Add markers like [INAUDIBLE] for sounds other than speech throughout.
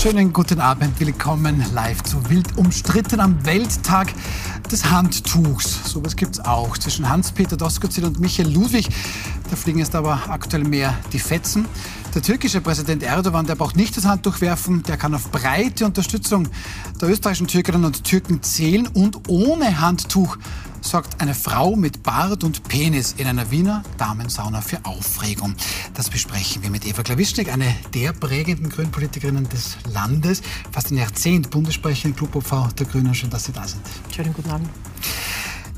Schönen guten Abend, willkommen live zu Wild umstritten am Welttag des Handtuchs. Sowas gibt es auch zwischen Hans-Peter Doskozil und Michael Ludwig. Da fliegen jetzt aber aktuell mehr die Fetzen. Der türkische Präsident Erdogan, der braucht nicht das Handtuch werfen, der kann auf breite Unterstützung der österreichischen Türkerinnen und Türken zählen und ohne Handtuch sorgt eine Frau mit Bart und Penis in einer Wiener Damensauna für Aufregung. Das besprechen wir mit Eva Klawischnik, eine der prägenden Grünpolitikerinnen des Landes, fast ein Jahrzehnt Bundessprecherin, Clubobfrau der Grünen. Schön, dass Sie da sind. Schönen guten Abend.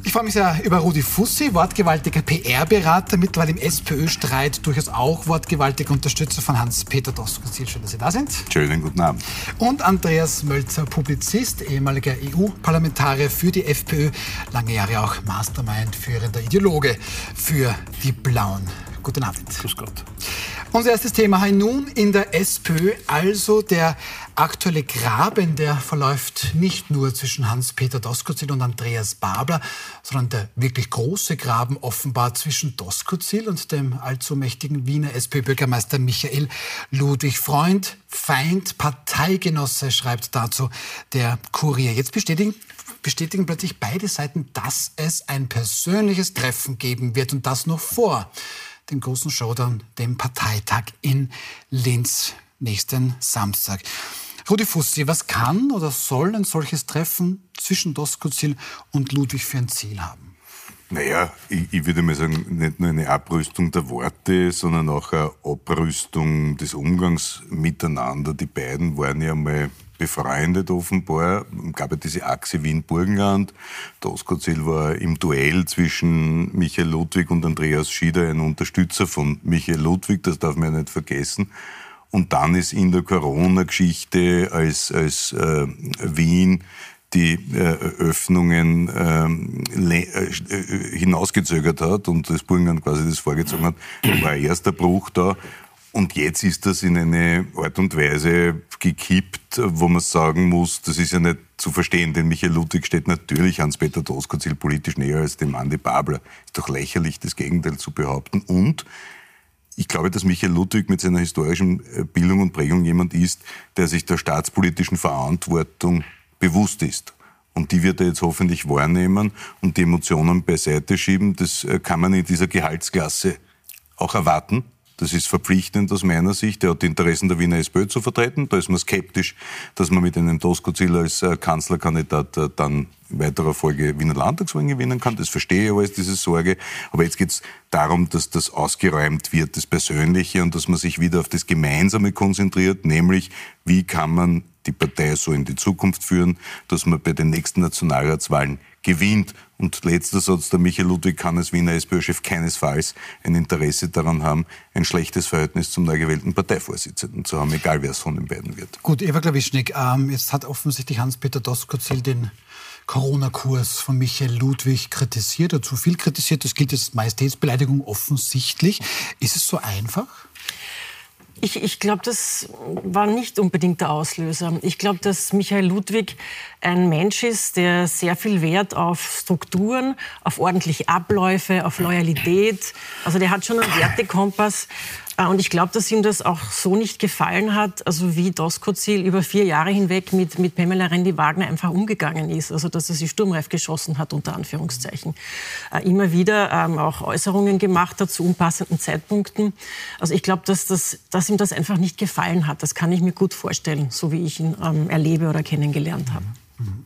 Ich freue mich sehr über Rudi Fussi, wortgewaltiger PR-Berater, mittlerweile im SPÖ-Streit durchaus auch wortgewaltiger Unterstützer von Hans-Peter Doskozil. Schön, dass Sie da sind. Schönen guten Abend. Und Andreas Mölzer, Publizist, ehemaliger EU-Parlamentarier für die FPÖ, lange Jahre auch Mastermind, führender Ideologe für die Blauen. Guten Abend. Grüß Gott. Unser erstes Thema nun in der SPÖ, also der aktuelle Graben, der verläuft nicht nur zwischen Hans-Peter Doskozil und Andreas Babler, sondern der wirklich große Graben offenbar zwischen Doskozil und dem allzu mächtigen Wiener SPÖ-Bürgermeister Michael Ludwig. Freund, Feind, Parteigenosse, schreibt dazu der Kurier. Jetzt bestätigen bestätigen plötzlich beide Seiten, dass es ein persönliches Treffen geben wird und das noch vor dem großen Showdown, dem Parteitag in Linz nächsten Samstag. Rudi Fussi, was kann oder soll ein solches Treffen zwischen Doskozil und Ludwig für ein Ziel haben? Naja, ich, ich würde mal sagen, nicht nur eine Abrüstung der Worte, sondern auch eine Abrüstung des Umgangs miteinander. Die beiden waren ja mal befreundet offenbar. Es gab ja diese Achse Wien-Burgenland. Doskozil war im Duell zwischen Michael Ludwig und Andreas Schieder ein Unterstützer von Michael Ludwig, das darf man ja nicht vergessen. Und dann ist in der Corona-Geschichte als, als äh, Wien die äh, Öffnungen ähm, äh, hinausgezögert hat und das Burgenland quasi das vorgezogen hat, war erster Bruch da. Und jetzt ist das in eine Art und Weise gekippt, wo man sagen muss, das ist ja nicht zu verstehen, denn Michael Ludwig steht natürlich Hans-Peter Doskozil politisch näher als dem Andi Babler. Ist doch lächerlich, das Gegenteil zu behaupten. Und ich glaube, dass Michael Ludwig mit seiner historischen äh, Bildung und Prägung jemand ist, der sich der staatspolitischen Verantwortung bewusst ist. Und die wird er jetzt hoffentlich wahrnehmen und die Emotionen beiseite schieben. Das äh, kann man in dieser Gehaltsklasse auch erwarten. Das ist verpflichtend aus meiner Sicht. Er hat die Interessen der Wiener SPÖ zu vertreten. Da ist man skeptisch, dass man mit einem Tosco-Ziel als äh, Kanzlerkandidat äh, dann weiterer Folge Wiener Landtagswahlen gewinnen kann. Das verstehe ich alles, diese Sorge. Aber jetzt geht es darum, dass das ausgeräumt wird, das Persönliche, und dass man sich wieder auf das Gemeinsame konzentriert, nämlich wie kann man die Partei so in die Zukunft führen, dass man bei den nächsten Nationalratswahlen gewinnt. Und letzter Satz, der Michael Ludwig kann als Wiener SPÖ-Chef keinesfalls ein Interesse daran haben, ein schlechtes Verhältnis zum neu gewählten Parteivorsitzenden zu haben, egal wer es von den beiden wird. Gut, Eva Klawischnik, ähm, jetzt hat offensichtlich Hans-Peter Doskozil den Corona-Kurs von Michael Ludwig kritisiert oder zu viel kritisiert. Das gilt als Majestätsbeleidigung offensichtlich. Ist es so einfach? Ich, ich glaube, das war nicht unbedingt der Auslöser. Ich glaube, dass Michael Ludwig ein Mensch ist, der sehr viel Wert auf Strukturen, auf ordentliche Abläufe, auf Loyalität. Also der hat schon einen Wertekompass. Äh, und ich glaube, dass ihm das auch so nicht gefallen hat, also wie Doskozil über vier Jahre hinweg mit, mit Pamela Rendi-Wagner einfach umgegangen ist. Also dass er sie sturmreif geschossen hat, unter Anführungszeichen. Äh, immer wieder ähm, auch Äußerungen gemacht hat zu unpassenden Zeitpunkten. Also ich glaube, dass, das, dass ihm das einfach nicht gefallen hat. Das kann ich mir gut vorstellen, so wie ich ihn ähm, erlebe oder kennengelernt habe. Mhm.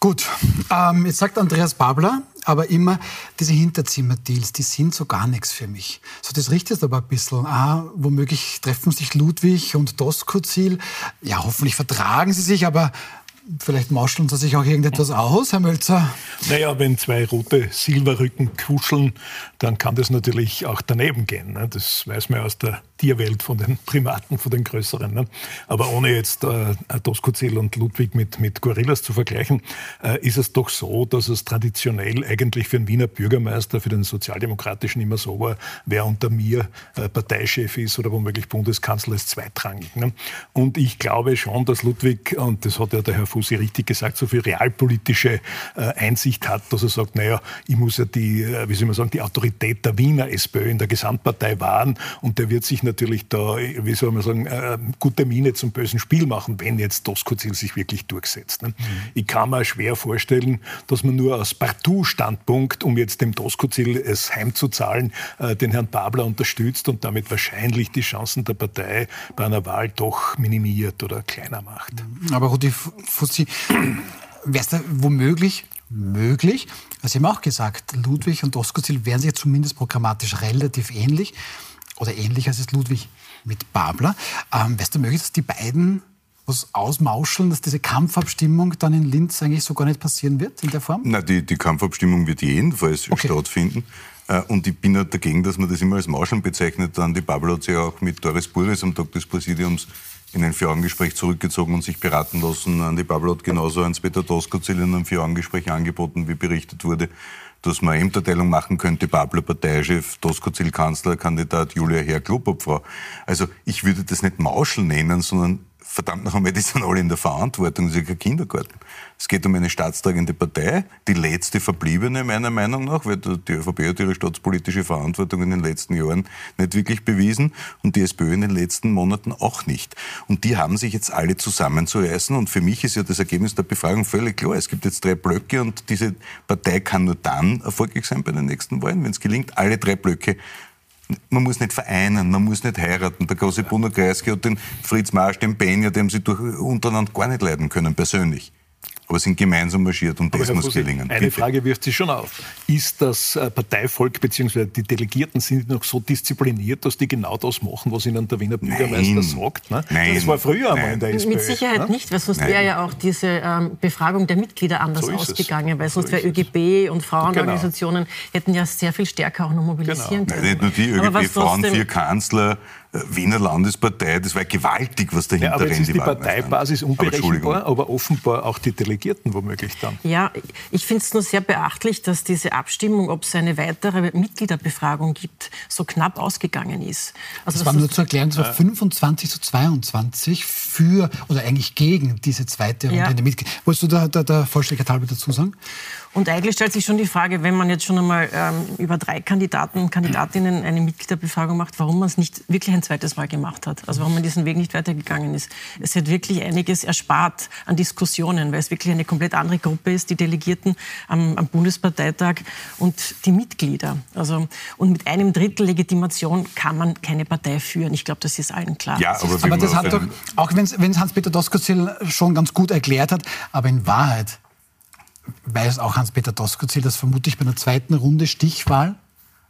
Gut, ähm, jetzt sagt Andreas Babler, aber immer diese Hinterzimmerdeals, die sind so gar nichts für mich. So, das richtet aber ein bisschen. Ah, womöglich treffen sich Ludwig und Doskozil. Ja, hoffentlich vertragen sie sich, aber Vielleicht mauscheln Sie sich auch irgendetwas aus, Herr Mölzer? Naja, wenn zwei rote Silberrücken kuscheln, dann kann das natürlich auch daneben gehen. Ne? Das weiß man aus der Tierwelt von den Primaten, von den größeren. Ne? Aber ohne jetzt äh, Doskozil und Ludwig mit, mit Gorillas zu vergleichen, äh, ist es doch so, dass es traditionell eigentlich für einen Wiener Bürgermeister, für den Sozialdemokratischen immer so war, wer unter mir äh, Parteichef ist oder womöglich Bundeskanzler ist zweitrangig. Ne? Und ich glaube schon, dass Ludwig, und das hat ja der Herr Fussi richtig gesagt, so viel realpolitische äh, Einsicht hat, dass er sagt, naja, ich muss ja die, äh, wie soll man sagen, die Autorität der Wiener SPÖ in der Gesamtpartei wahren und der wird sich natürlich da, wie soll man sagen, äh, gute Miene zum bösen Spiel machen, wenn jetzt Doskozil sich wirklich durchsetzt. Ne? Mhm. Ich kann mir schwer vorstellen, dass man nur aus Partout-Standpunkt, um jetzt dem Doskozil es heimzuzahlen, äh, den Herrn Babler unterstützt und damit wahrscheinlich die Chancen der Partei bei einer Wahl doch minimiert oder kleiner macht. Aber Rudi Fussi, wäre es da womöglich möglich. Also Sie haben auch gesagt, Ludwig und Doskozil wären sich zumindest programmatisch relativ ähnlich oder ähnlicher als es Ludwig mit Babler. Ähm, es da möglich, dass die beiden was ausmauscheln, dass diese Kampfabstimmung dann in Linz eigentlich so gar nicht passieren wird in der Form? Nein, die, die Kampfabstimmung wird jedenfalls okay. stattfinden. Äh, und ich bin halt dagegen, dass man das immer als Mauscheln bezeichnet. Dann die Babel hat sich auch mit Doris Buris am Tag des Präsidiums in ein Vier-Augen-Gespräch zurückgezogen und sich beraten lassen. Andi Babel hat genauso Hans-Peter Doskozil in einem Vier-Augen-Gespräch angeboten, wie berichtet wurde, dass man Ämterteilung machen könnte, Babler Parteichef, Doskozil Kanzlerkandidat, Julia Herr Klubobfrau. Also ich würde das nicht Mauschel nennen, sondern verdammt noch einmal, die sind alle in der Verantwortung, das ist ja kein Kindergarten. Es geht um eine staatstragende Partei, die letzte verbliebene meiner Meinung nach, weil die ÖVP hat ihre staatspolitische Verantwortung in den letzten Jahren nicht wirklich bewiesen und die SPÖ in den letzten Monaten auch nicht. Und die haben sich jetzt alle zusammenzureißen und für mich ist ja das Ergebnis der Befragung völlig klar. Es gibt jetzt drei Blöcke und diese Partei kann nur dann erfolgreich sein bei den nächsten Wahlen, wenn es gelingt, alle drei Blöcke man muss nicht vereinen, man muss nicht heiraten. Der große Bruno Kreisky hat den Fritz Marsch, den Benja, dem sie durch, untereinander gar nicht leiden können, persönlich aber sind gemeinsam marschiert und das muss Fussi, gelingen. Eine Bitte. Frage wirft sich schon auf. Ist das äh, Parteivolk bzw. die Delegierten sind noch so diszipliniert, dass die genau das machen, was ihnen der Wiener Bürgermeister Nein. sagt? Ne? Nein. Das war früher einmal in der SPÖ. Mit Sicherheit ne? nicht, weil sonst wäre ja auch diese ähm, Befragung der Mitglieder anders so ausgegangen, weil sonst so wäre ÖGB und Frauenorganisationen genau. hätten ja sehr viel stärker auch noch mobilisieren genau. können. Nein, nicht nur die ÖGB, Frauen, vier Kanzler, Wiener Landespartei, das war gewaltig, was dahinter ja, aber jetzt ist die Parteibasis unberechenbar, aber, aber, offenbar auch die Delegierten womöglich dann. Ja, ich finde es nur sehr beachtlich, dass diese Abstimmung, ob es eine weitere Mitgliederbefragung gibt, so knapp ausgegangen ist. Also das, das war nur zu erklären, es war 25 zu 22 für oder eigentlich gegen diese zweite Runde ja. in der Mitglieder. Wolltest du da, da, da halber dazu sagen? Und eigentlich stellt sich schon die Frage, wenn man jetzt schon einmal ähm, über drei Kandidaten und Kandidatinnen eine Mitgliederbefragung macht, warum man es nicht wirklich ein zweites Mal gemacht hat. Also warum man diesen Weg nicht weitergegangen ist. Es hat wirklich einiges erspart an Diskussionen, weil es wirklich eine komplett andere Gruppe ist, die Delegierten am, am Bundesparteitag und die Mitglieder. Also, und mit einem Drittel Legitimation kann man keine Partei führen. Ich glaube, das ist allen klar. Ja, aber, aber das hat doch, auch wenn es Hans-Peter Doskozil schon ganz gut erklärt hat, aber in Wahrheit weiß auch Hans-Peter Doskozil, dass vermutlich bei einer zweiten Runde Stichwahl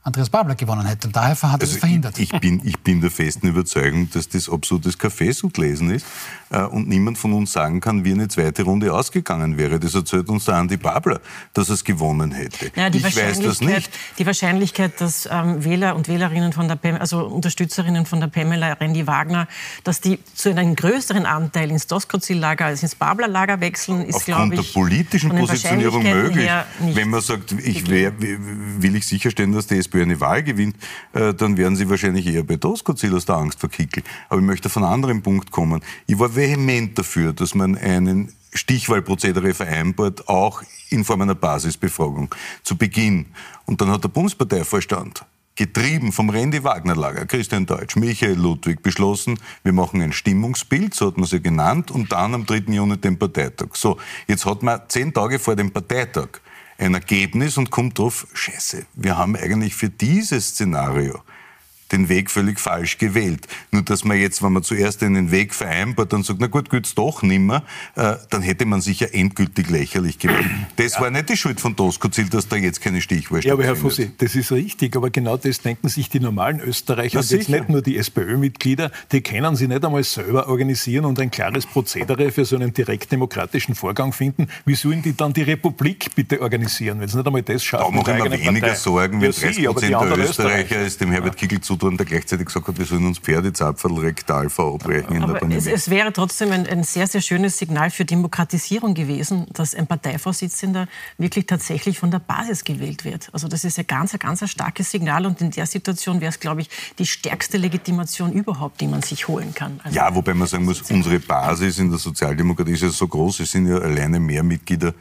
Andreas Babler gewonnen hätte. Und daher hat er also es verhindert. Ich, ich, bin, ich bin der festen Überzeugung, dass das absolutes Kaffeesud-Lesen ist äh, und niemand von uns sagen kann, wie eine zweite Runde ausgegangen wäre. Das erzählt uns der Andi Babler, dass er es gewonnen hätte. Ja, ich weiß das nicht. Die Wahrscheinlichkeit, dass ähm, Wähler und Wählerinnen von der Pam also Unterstützerinnen von der Pamela Rendi Wagner, dass die zu einem größeren Anteil ins Doskozil-Lager als ins Babler-Lager wechseln, ist, glaube ich, Aufgrund der politischen Positionierung möglich. Wenn man sagt, ich wär, will ich sicherstellen, dass die SPÖ eine Wahl gewinnt, äh, dann werden sie wahrscheinlich eher bei Doskozil aus der Angst vor Kickel. Aber ich möchte von einem anderen Punkt kommen. Ich war vehement dafür, dass man einen Stichwahlprozedere vereinbart, auch in Form einer Basisbefragung zu Beginn. Und dann hat der Bundesparteivorstand getrieben vom Randy Wagner Lager, Christian Deutsch, Michael Ludwig, beschlossen, wir machen ein Stimmungsbild, so hat man sie genannt, und dann am 3. Juni den Parteitag. So, jetzt hat man zehn Tage vor dem Parteitag ein Ergebnis und kommt drauf, scheiße, wir haben eigentlich für dieses Szenario den Weg völlig falsch gewählt. Nur dass man jetzt, wenn man zuerst einen Weg vereinbart und sagt, na gut, gibt's doch nimmer, äh, dann hätte man sich ja endgültig lächerlich gemacht. Das ja. war nicht die Schuld von Doskozil, dass da jetzt keine Stichwahl Ja, aber Herr Fussi, das ist richtig, aber genau das denken sich die normalen Österreicher, und jetzt nicht nur die SPÖ-Mitglieder, die können sie nicht einmal selber organisieren und ein klares Prozedere für so einen direktdemokratischen Vorgang finden. Wie sollen die dann die Republik bitte organisieren, wenn sie nicht einmal das schaffen? Da machen wir weniger Partei. Sorgen, wenn ja, 30 Prozent der Österreicher es dem Herbert Kickl zu dran, der gleichzeitig gesagt hat, wir sollen uns Pferdezapferl rektal verabreichen in der. Es, es wäre trotzdem ein, ein, sehr, sehr schönes Signal für Demokratisierung gewesen, dass ein Parteivorsitzender wirklich tatsächlich von der Basis gewählt wird. Also das ist ein ganz, ein ganz ein starkes Signal und in der Situation wäre es, glaube ich, die stärkste Legitimation überhaupt, die man sich holen kann. Also ja, wobei man sagen muss, unsere Basis in der Sozialdemokratie ist ja so groß, es sind ja alleine mehr Mitglieder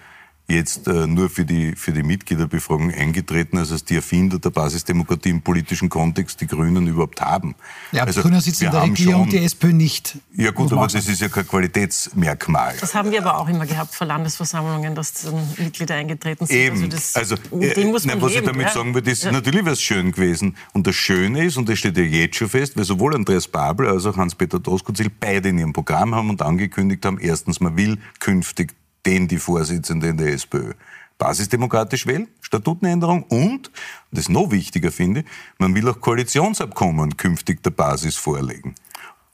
jetzt äh, nur für die, für die Mitgliederbefragung eingetreten, als es die Erfinder der Basisdemokratie im politischen Kontext, die Grünen, überhaupt haben. Ja, also, Grüne sitzen in der Regierung, schon, die SPÖ nicht. Ja gut, aber das ist ja kein Qualitätsmerkmal. Das haben wir aber auch immer gehabt vor Landesversammlungen, dass dann Mitglieder eingetreten sind. Eben, also, das, also äh, muss man nein, was leben, ich damit ja? sagen will, ist ja. natürlich wäre es schön gewesen. Und das Schöne ist, und das steht ja jetzt schon fest, weil sowohl Andreas Babel als auch Hans-Peter Doskozil beide in ihrem Programm haben und angekündigt haben, erstens, man will künftig den die Vorsitzende in der SPÖ basisdemokratisch wählen, Statutenänderung und, das ist noch wichtiger finde, man will auch Koalitionsabkommen künftig der Basis vorlegen.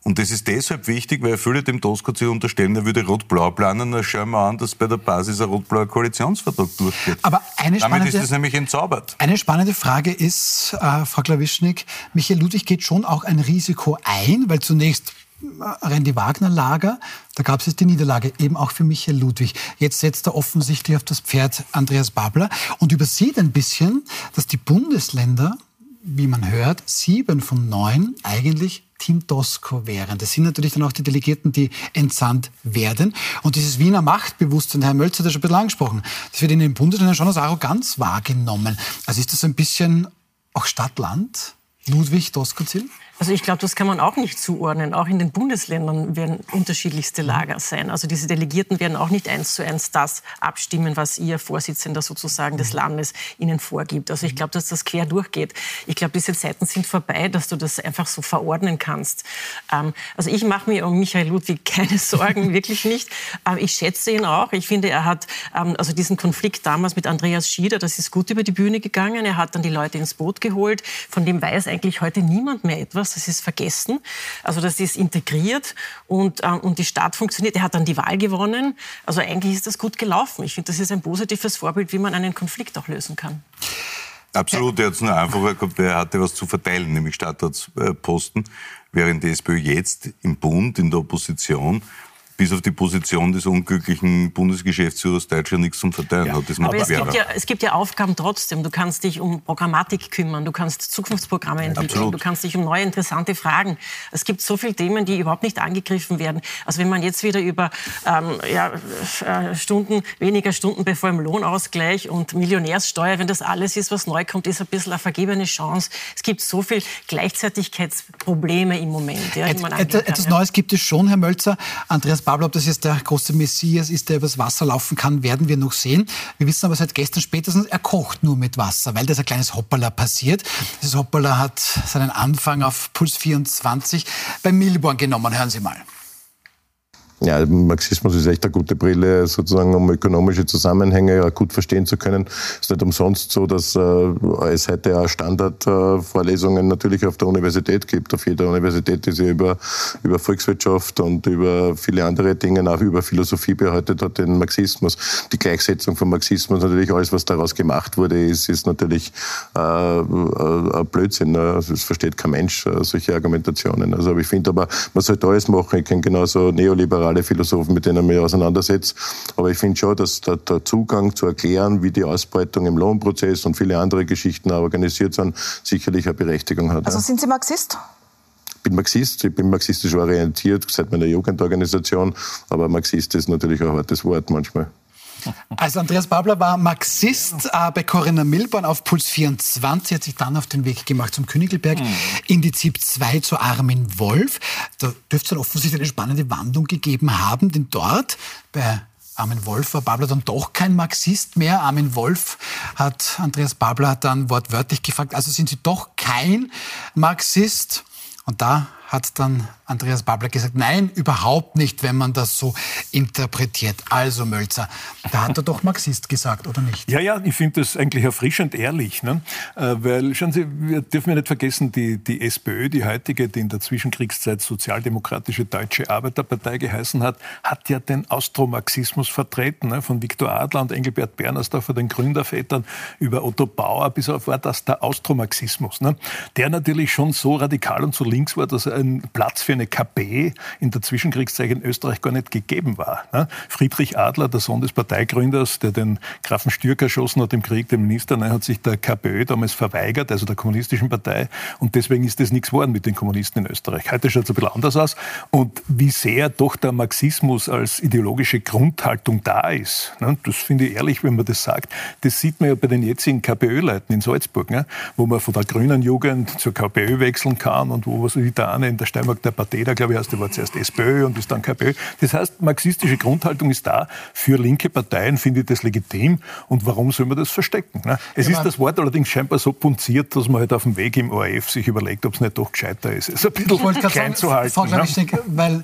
Und das ist deshalb wichtig, weil viele dem Doskozil unterstellen, er würde Rot-Blau planen, dann schauen wir an, dass bei der Basis ein rot-blauer Koalitionsvertrag durchgeht. Aber eine spannende, Damit ist das nämlich entzaubert. Eine spannende Frage ist, äh, Frau Klawischnik, Michael Ludwig geht schon auch ein Risiko ein, weil zunächst Randy Wagner Lager, da gab es jetzt die Niederlage, eben auch für Michael Ludwig. Jetzt setzt er offensichtlich auf das Pferd Andreas Babler und übersieht ein bisschen, dass die Bundesländer, wie man hört, sieben von neun eigentlich Team Tosco wären. Das sind natürlich dann auch die Delegierten, die entsandt werden. Und dieses Wiener Machtbewusstsein, Herr Mölzer hat das schon ein bisschen angesprochen, das wird in den Bundesländern schon als Arroganz wahrgenommen. Also ist das ein bisschen auch Stadt-Land? Ludwig Doskozil? Also ich glaube, das kann man auch nicht zuordnen. Auch in den Bundesländern werden unterschiedlichste Lager sein. Also diese Delegierten werden auch nicht eins zu eins das abstimmen, was ihr Vorsitzender sozusagen des Landes ihnen vorgibt. Also ich glaube, dass das quer durchgeht. Ich glaube, diese Zeiten sind vorbei, dass du das einfach so verordnen kannst. Ähm, also ich mache mir um Michael Ludwig [LAUGHS] keine Sorgen, wirklich nicht. Aber ich schätze ihn auch. Ich finde, er hat ähm, also diesen Konflikt damals mit Andreas Schieder, das ist gut über die Bühne gegangen. Er hat dann die Leute ins Boot geholt. Von dem weiß eigentlich heute niemand mehr etwas das ist vergessen. Also das ist integriert und, äh, und die Stadt funktioniert. Er hat dann die Wahl gewonnen. Also eigentlich ist das gut gelaufen. Ich finde, das ist ein positives Vorbild, wie man einen Konflikt auch lösen kann. Absolut, er hat es nur einfacher gehabt, er hatte was zu verteilen, nämlich Stadtratsposten, während die SPÖ jetzt im Bund, in der Opposition bis auf die Position des unglücklichen Bundesgeschäftsführers Deutschland nichts zum Verteilen ja. hat. Das Aber es gibt, ja, es gibt ja Aufgaben trotzdem. Du kannst dich um Programmatik kümmern, du kannst Zukunftsprogramme entwickeln, Absolut. du kannst dich um neue interessante Fragen. Es gibt so viele Themen, die überhaupt nicht angegriffen werden. Also wenn man jetzt wieder über ähm, ja, äh, Stunden, weniger Stunden bevor im Lohnausgleich und Millionärssteuer, wenn das alles ist, was neu kommt, ist ein bisschen eine vergebene Chance. Es gibt so viele Gleichzeitigkeitsprobleme im Moment. Ja, Et, etwas Neues gibt es schon, Herr Mölzer. Andreas Pablo, ob das jetzt der große Messias ist, der übers Wasser laufen kann, werden wir noch sehen. Wir wissen aber seit gestern spätestens, er kocht nur mit Wasser, weil das ein kleines Hoppala passiert. Dieses Hoppala hat seinen Anfang auf Puls 24 bei Milborn genommen. Hören Sie mal. Ja, Marxismus ist echt eine gute Brille, sozusagen, um ökonomische Zusammenhänge gut verstehen zu können. Es ist nicht umsonst so, dass äh, es heute auch Standardvorlesungen natürlich auf der Universität gibt. Auf jeder Universität, die sich über, über Volkswirtschaft und über viele andere Dinge, auch über Philosophie behaltet hat, den Marxismus. Die Gleichsetzung von Marxismus, natürlich alles, was daraus gemacht wurde, ist, ist natürlich äh, äh, Blödsinn. Ne? Also, es versteht kein Mensch äh, solche Argumentationen. Also ich finde aber, man sollte alles machen. Ich kenne genauso neoliberal alle Philosophen, mit denen ich mich auseinandersetze. Aber ich finde schon, dass der, der, Zugang zu erklären, wie die Ausbeutung im Lohnprozess und viele andere Geschichten organisiert sind, sicherlich eine Berechtigung hat. Also sind Sie Marxist? Ich bin Marxist, ich bin marxistisch orientiert seit meiner Jugendorganisation, aber Marxist ist natürlich ein hartes Wort manchmal. Also Andreas Babler war Marxist äh, bei Corinna Milborn auf Puls 24, hat sich dann auf den Weg gemacht zum Königelberg, mhm. in die ZIP 2 zu Armin Wolf. Da dürfte es dann offensichtlich eine spannende Wandlung gegeben haben, denn dort bei Armin Wolf war Babler dann doch kein Marxist mehr. Armin Wolf hat Andreas Babler dann wortwörtlich gefragt, also sind Sie doch kein Marxist? Und da hat dann Andreas Babler gesagt, nein, überhaupt nicht, wenn man das so interpretiert. Also Mölzer, da hat er doch Marxist gesagt, oder nicht? Ja, ja, ich finde das eigentlich erfrischend ehrlich. Ne? Äh, weil, schauen Sie, wir dürfen ja nicht vergessen, die, die SPÖ, die heutige, die in der Zwischenkriegszeit Sozialdemokratische Deutsche Arbeiterpartei geheißen hat, hat ja den Austromarxismus vertreten. Ne? Von Viktor Adler und Engelbert Bernersdorfer, den Gründervätern, über Otto Bauer bis auf war das der Austromarxismus. Ne? Der natürlich schon so radikal und so links war, dass er ein Platz für eine KP in der Zwischenkriegszeit in Österreich gar nicht gegeben war. Ne? Friedrich Adler, der Sohn des Parteigründers, der den Grafen Stürk erschossen hat im Krieg, den Minister, ne, hat sich der KPÖ damals verweigert, also der Kommunistischen Partei. Und deswegen ist das nichts geworden mit den Kommunisten in Österreich. Heute schaut es ein bisschen anders aus. Und wie sehr doch der Marxismus als ideologische Grundhaltung da ist, ne? das finde ich ehrlich, wenn man das sagt, das sieht man ja bei den jetzigen KPÖ-Leuten in Salzburg, wo man von der grünen Jugend zur KPÖ wechseln kann und wo was wie der eine in der Steiermark der Pateda, glaube ich, heißt, der war zuerst SPÖ und ist dann KPÖ. Das heißt, marxistische Grundhaltung ist da. Für linke Parteien finde ich das legitim. Und warum soll man das verstecken? Ne? Es ja, ist das Wort allerdings scheinbar so punziert, dass man halt auf dem Weg im ORF sich überlegt, ob es nicht doch gescheiter ist. Es ist ein bisschen klein sagen, zu halten. Frau ne? weil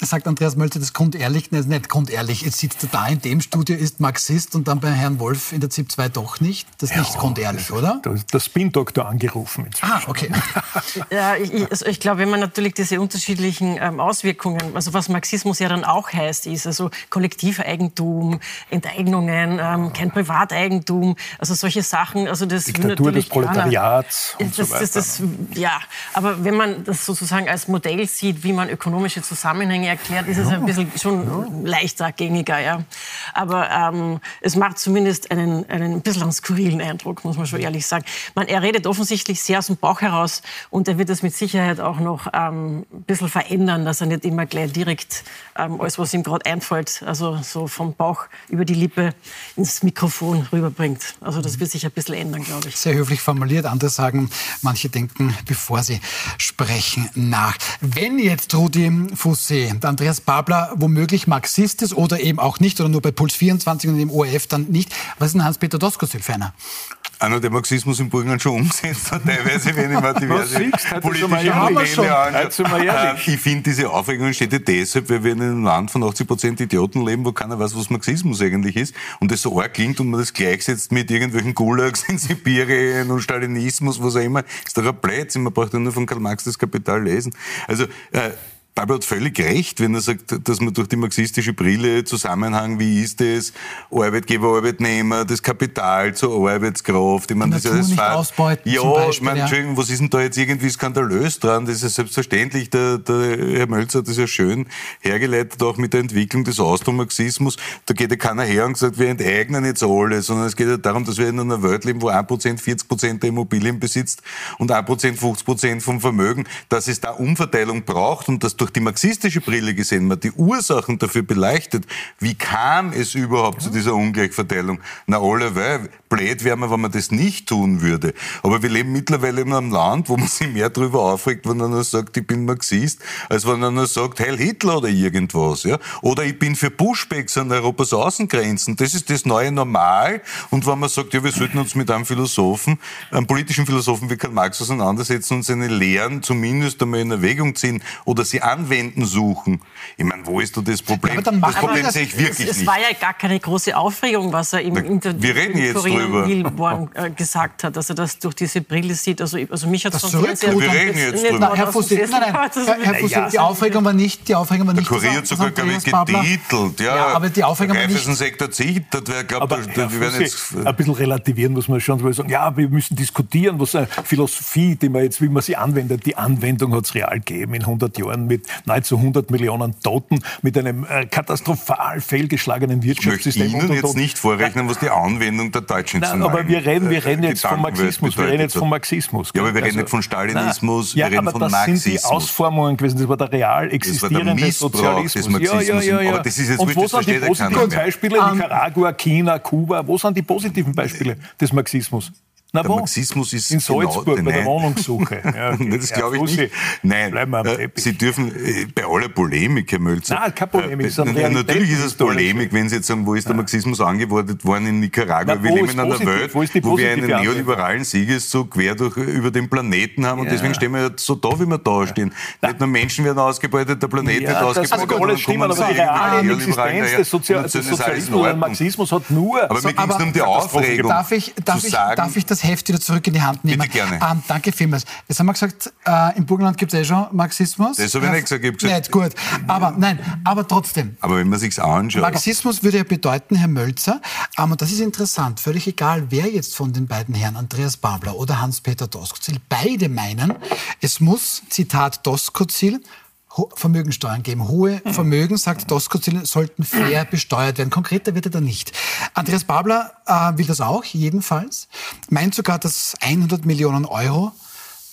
sagt Andreas Mölzer, das grundehrlich, ne, nicht grundehrlich. Jetzt sitzt er da in dem Studio, ist Marxist und dann bei Herrn Wolf in der ZIP 2 doch nicht. Das ist ja, nicht grundehrlich, das, oder? Da ist der Spin-Doktor angerufen. Inzwischen. Ah, okay. [LAUGHS] ja, ich, also ich glaube, wenn man natürlich diese unterschiedlichen ähm, Auswirkungen, also was Marxismus ja dann auch heißt, ist also Kollektiveigentum, Enteignungen, ähm, kein Privateigentum, also solche Sachen. Also das Diktatur des Proletariats und das, so weiter. Das, das, ja, aber wenn man das sozusagen als Modell sieht, wie man ökonomische Zusammenhänge erklärt, ist es ein bisschen schon ja. leichter gängiger. Ja. Aber ähm, es macht zumindest einen, einen ein bisschen skurrilen Eindruck, muss man schon ehrlich sagen. Man, er redet offensichtlich sehr aus dem Bauch heraus und er wird es mit Sicherheit auch noch ähm, ein bisschen verändern, dass er nicht immer gleich direkt ähm, alles, was ihm gerade einfällt, also so vom Bauch über die Lippe ins Mikrofon rüberbringt. Also das wird sich ein bisschen ändern, glaube ich. Sehr höflich formuliert. Andere sagen, manche denken, bevor sie sprechen, nach. Wenn jetzt Rudi Fossé der Andreas Babler womöglich Marxist ist oder eben auch nicht oder nur bei Puls 24 und im ORF dann nicht. Was ist denn Hans-Peter Doskozil für einer? einer, der Marxismus im Burgenland schon umsetzt hat, teilweise, wenn ich mir diverse politische Pläne anschaue. Ich finde, diese Aufregung entsteht deshalb, weil wir in einem Land von 80 Prozent Idioten leben, wo keiner weiß, was Marxismus eigentlich ist. Und das so arg klingt und man das gleichsetzt mit irgendwelchen Gulags in Sibirien und Stalinismus, was auch immer, ist doch ein Blödsinn. Man braucht ja nur von Karl Marx das Kapital lesen. Also, äh, Pablo hat völlig recht, wenn er sagt, dass man durch die marxistische Brille Zusammenhang, wie ist es, Arbeitgeber, Arbeitnehmer, das Kapital zur Arbeitskraft, ich meine, das ist ja das nicht ausbeuten, Ja, Beispiel, ich meine, ja. Entschuldigung, was ist denn da jetzt irgendwie skandalös dran? Das ist selbstverständlich, der, der Herr Mölzer hat das ja schön hergeleitet, auch mit der Entwicklung des Austromarxismus. Da geht ja keiner her und sagt, wir enteignen jetzt alle, sondern es geht ja darum, dass wir in einer Welt leben, wo 1% 40% der Immobilien besitzt und 1% 50% vom Vermögen, dass es da Umverteilung braucht und dass durch die marxistische Brille gesehen man die Ursachen dafür beleuchtet, wie kam es überhaupt zu dieser Ungleichverteilung? Na, alle, weil blöd wäre man, wenn man das nicht tun würde. Aber wir leben mittlerweile in einem Land, wo man sich mehr darüber aufregt, wenn einer sagt, ich bin Marxist, als wenn einer sagt, Heil Hitler oder irgendwas. Ja? Oder ich bin für Pushbacks an Europas Außengrenzen. Das ist das neue Normal. Und wenn man sagt, ja, wir sollten uns mit einem Philosophen, einem politischen Philosophen wie Karl Marx auseinandersetzen und seine Lehren zumindest einmal in Erwägung ziehen oder sie anwenden suchen. Ich meine, wo ist da das Problem? Ja, das Problem sehe ich wirklich es, nicht. Es war ja gar keine große Aufregung, was er im Interview Wir reden jetzt drüber. Hilborn äh, gesagt hat, dass er das durch diese Brille sieht. Also, also mich hat es schon sehr, sehr... Wir reden jetzt drüber. Herr Fussel, nein, nein, [LAUGHS] Herr, Herr Fussel, die Aufregung war nicht... Die Aufregung war nicht Der Kurier hat sogar, glaube ich, getitelt. Ja, ja, aber die Aufregung war nicht... Sektor zittert, wer glaubt, aber wir werden jetzt... Ein bisschen relativieren muss man schon, weil sagen, ja, wir müssen diskutieren, was eine Philosophie, die man jetzt, wie man sie anwendet, die Anwendung hat es real gegeben in 100 Jahren mit nahezu 100 Millionen Toten, mit einem äh, katastrophal fehlgeschlagenen Wirtschaftssystem. Ich möchte Ihnen jetzt nicht vorrechnen, was die Anwendung der deutschen Nein, aber wir reden, wir reden jetzt vom Marxismus. Wir reden jetzt vom Marxismus. Ja, aber wir reden nicht von Stalinismus, wir reden von Marxismus. das sind die Ausformungen gewesen, das war der real existierende Sozialismus. Ja, ja, ja, ja. Aber das ist jetzt Und wo sind die positiven Beispiele? Nicaragua, China, Kuba, wo sind die positiven Beispiele des Marxismus? Na, der wo? Marxismus ist in genau Salzburg genau, bei der Wohnungssuche. [LAUGHS] Ja, okay. das glaube ich nicht. Nein, äh, Sie dürfen äh, bei aller Polemik, Herr Mölzer. Nein, keine Polemik. Äh, natürlich ist es Polemik, wenn Sie jetzt sagen, wo ist der Marxismus angewortet worden in Nicaragua? Na, wir leben in einer Welt, wo, wo wir einen neoliberalen Siegeszug quer durch, über den Planeten haben und deswegen stehen wir ja so da, wie wir da stehen. Nicht nur Menschen werden ausgebeutet, der Planet wird ausgebeutet. Also alles stimmt, aber die reale Existenz des Sozialismus und Marxismus hat nur... Aber mir ging es um die Aufregung. Darf ich das Heft wieder zurück in die Hand nehmen? Bitte gerne. Ähm, danke vielmals. Jetzt haben wir gesagt, äh, im Burgenland gibt es eh schon Marxismus. Das habe ich nicht gesagt. Ich nicht, gut. Aber nein, aber trotzdem. Aber wenn man sich anschaut. Marxismus würde ja bedeuten, Herr Mölzer, ähm, und das ist interessant, völlig egal, wer jetzt von den beiden Herren, Andreas Babler oder Hans-Peter Doskozil, beide meinen, es muss, Zitat Doskozil, Vermögensteuern geben. Hohe Vermögen, sagt Doskozil, sollten fair besteuert werden. Konkreter wird er da nicht. Andreas Babler äh, will das auch, jedenfalls. Meint sogar, dass 100 Millionen Euro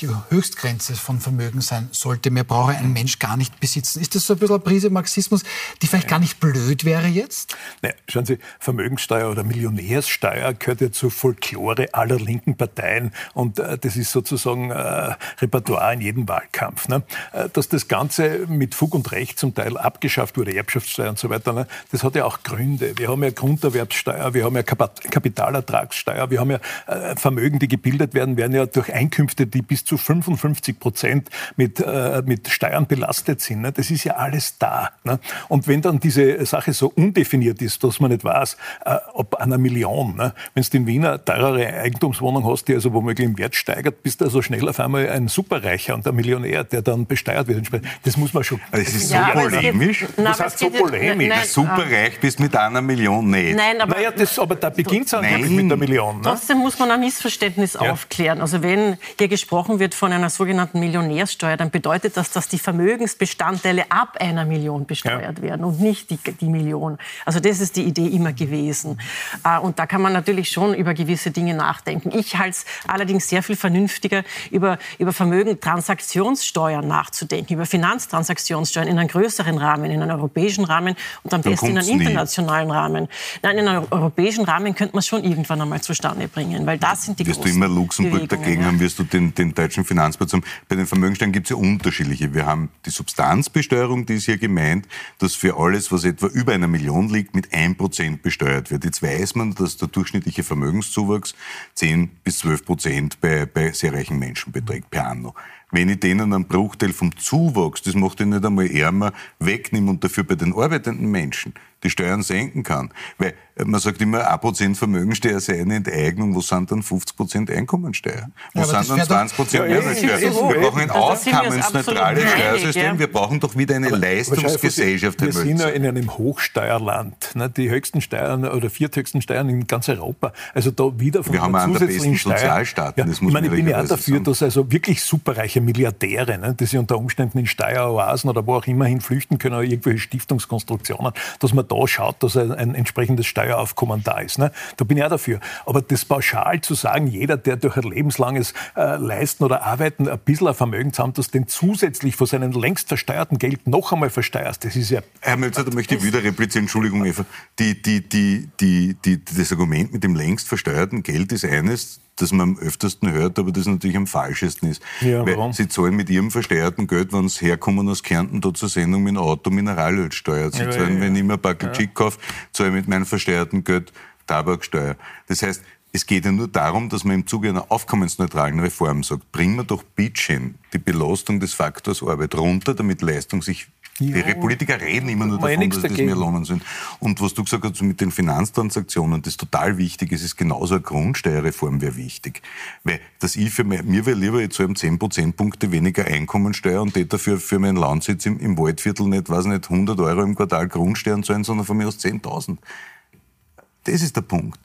die Höchstgrenze von Vermögen sein sollte. Mehr brauche ein Mensch gar nicht besitzen. Ist das so ein bisschen eine Prise Marxismus, die vielleicht gar nicht blöd wäre jetzt? Nein, schauen Sie, Vermögenssteuer oder Millionärssteuer gehört ja zur Folklore aller linken Parteien und äh, das ist sozusagen äh, Repertoire in jedem Wahlkampf. Ne? Äh, dass das Ganze mit Fug und Recht zum Teil abgeschafft wurde, Erbschaftssteuer und so weiter, ne? das hat ja auch Gründe. Wir haben ja Grunderwerbssteuer, wir haben ja Kapitalertragssteuer, wir haben ja äh, Vermögen, die gebildet werden, werden ja durch Einkünfte, die bis zu zu 55 Prozent mit, äh, mit Steuern belastet sind. Ne? Das ist ja alles da. Ne? Und wenn dann diese Sache so undefiniert ist, dass man nicht weiß, äh, ob einer Million, ne? wenn du in Wien eine teurere Eigentumswohnung hast, die also womöglich im Wert steigert, bist du also schnell auf einmal ein Superreicher und ein Millionär, der dann besteuert wird. Das muss man schon. Das ist so ja, polemisch. Das heißt so polemisch. Nein, Superreich bist mit einer Million nicht. Nein, aber, naja, das, aber da beginnt es mit der Million. Ne? Trotzdem muss man ein Missverständnis ja. aufklären. Also wenn hier gesprochen wird von einer sogenannten Millionärssteuer, dann bedeutet das, dass die Vermögensbestandteile ab einer Million besteuert ja. werden und nicht die, die, Million. Also das ist die Idee immer gewesen. Äh, und da kann man natürlich schon über gewisse Dinge nachdenken. Ich halte es allerdings sehr viel vernünftiger, über, über Vermögen Transaktionssteuern nachzudenken, über Finanztransaktionssteuern in einem größeren Rahmen, in einem europäischen Rahmen und am besten in einem internationalen nie. Rahmen. Nein, in einem europäischen Rahmen könnte man es schon irgendwann einmal zustande bringen, weil das sind die Wirst du immer Luxemburg dagegen ja. haben, wirst du den, den deutschen Finanz Finanzplatz Bei den Vermögensteuern gibt es ja unterschiedliche. Wir haben die Substanzbesteuerung, die ist hier gemeint, dass für alles, was etwa über einer Million liegt, mit 1% besteuert wird. Jetzt weiß man, dass der durchschnittliche Vermögenszuwachs 10 bis 12 Prozent bei, bei sehr reichen Menschen beträgt per anno. Wenn ich denen einen Bruchteil vom Zuwachs, das macht ihn nicht einmal ärmer, wegnehme und dafür bei den arbeitenden Menschen die Steuern senken kann. Weil äh, man sagt immer, 1% Vermögensteuer sei eine Enteignung. Wo sind dann 50% Einkommensteuer? Wo ja, sind dann 20% Mehrwertsteuer? So wir brauchen ein aufkommensneutrales Steuersystem. Wir brauchen doch wieder eine aber Leistungsgesellschaft. Wir sind ja in einem Hochsteuerland. Ne? Die höchsten Steuern oder vierthöchsten Steuern in ganz Europa. Also da wieder von wir haben einen der besten Sozialstaaten. Ja, das muss ich meine, ich bin ja auch dafür, sagen. dass also wirklich superreiche Milliardäre, ne, die sich unter Umständen in Steueroasen oder wo auch immer hin flüchten können, oder irgendwelche Stiftungskonstruktionen, dass man da schaut, dass ein, ein entsprechendes Steueraufkommen da ist. Ne? Da bin ich auch dafür. Aber das pauschal zu sagen, jeder, der durch ein lebenslanges äh, Leisten oder Arbeiten ein bisschen ein Vermögen zusammen, das den zusätzlich von seinem längst versteuerten Geld noch einmal versteuerst, das ist ja... Herr Mölzer, da möchte ich wieder replizieren, Entschuldigung, Eva. Die, die, die, die, die, das Argument mit dem längst versteuerten Geld ist eines, das man am öftesten hört, aber das natürlich am falschesten ist. Ja, Weil warum? Sie zahlen mit ihrem versteuerten Geld, wenn sie herkommen aus Kärnten, da zur Sendung mit dem Auto Mineralölsteuer. Sie ja, zahlen, ja, wenn ich mir ein Backel ja. kaufe, zahle ich mit meinem versteuerten Geld Tabaksteuer. Das heißt, es geht ja nur darum, dass man im Zuge einer aufkommensneutralen Reform sagt, bringen wir doch bitteschön die Belastung des Faktors Arbeit runter, damit Leistung sich Die Politiker reden immer nur davon, dass das mehr Lohnen sind. Und was du gesagt hast mit den Finanztransaktionen, das total wichtig ist, ist genauso eine Grundsteuerreform wäre wichtig. Weil das ich für mein, mir wäre lieber, jetzt so um 10 Prozentpunkte weniger Einkommensteuer und dafür für meinen Landsitz im, im Waldviertel nicht, weiß nicht, 100 Euro im Quartal Grundsteuern zahlen, sondern von mir aus 10.000. Das ist der Punkt.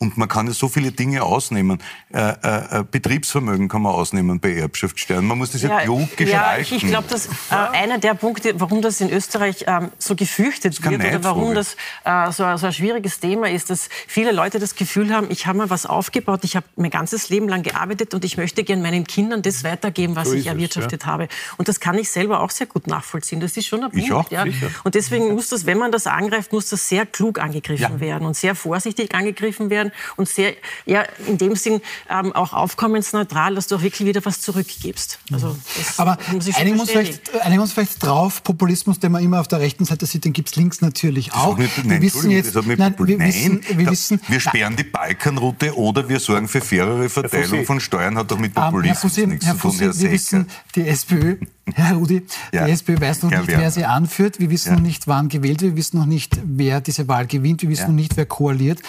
Und man kann ja so viele Dinge ausnehmen. Äh, äh, äh, Betriebsvermögen kann man ausnehmen bei Erbschaftssteuern. Man muss das ja, ja klug gestalten. Ja, ich, ich glaube, dass äh, einer der Punkte, warum das in Österreich ähm, so gefürchtet wird oder warum das äh, so, so, ein schwieriges Thema ist, dass viele Leute das Gefühl haben, ich habe mal was aufgebaut, ich habe mein ganzes Leben lang gearbeitet und ich möchte gerne meinen Kindern das weitergeben, was so ich erwirtschaftet es, ja. habe. Und das kann ich selber auch sehr gut nachvollziehen. Das ist schon ein Punkt. Ich auch, ja. Und deswegen muss das, wenn man das angreift, muss das sehr klug angegriffen werden und sehr vorsichtig angegriffen werden sein und sehr, ja, in dem Sinn ähm, auch aufkommensneutral, dass du auch wirklich wieder was zurückgibst. Also, Aber einigen uns, vielleicht, einigen uns vielleicht drauf, Populismus, den man immer auf der rechten Seite sieht, den gibt es links natürlich auch. Nicht, nein, wir wissen jetzt, nein, wir, wissen, wir, da, wissen, wir sperren die Balkanroute oder wir sorgen für fairere Verteilung von Steuern, hat doch mit Populismus um, Fussi, nichts Herr zu tun, Fussi, Wir wissen, die SPÖ, [LAUGHS] Herr Rudi, ja. die SPÖ weiß noch nicht, wer sie anführt. Wir wissen ja. noch nicht, wann gewählt wird. Wir wissen noch nicht, wer diese Wahl gewinnt. Wir wissen ja. noch nicht, wer koaliert.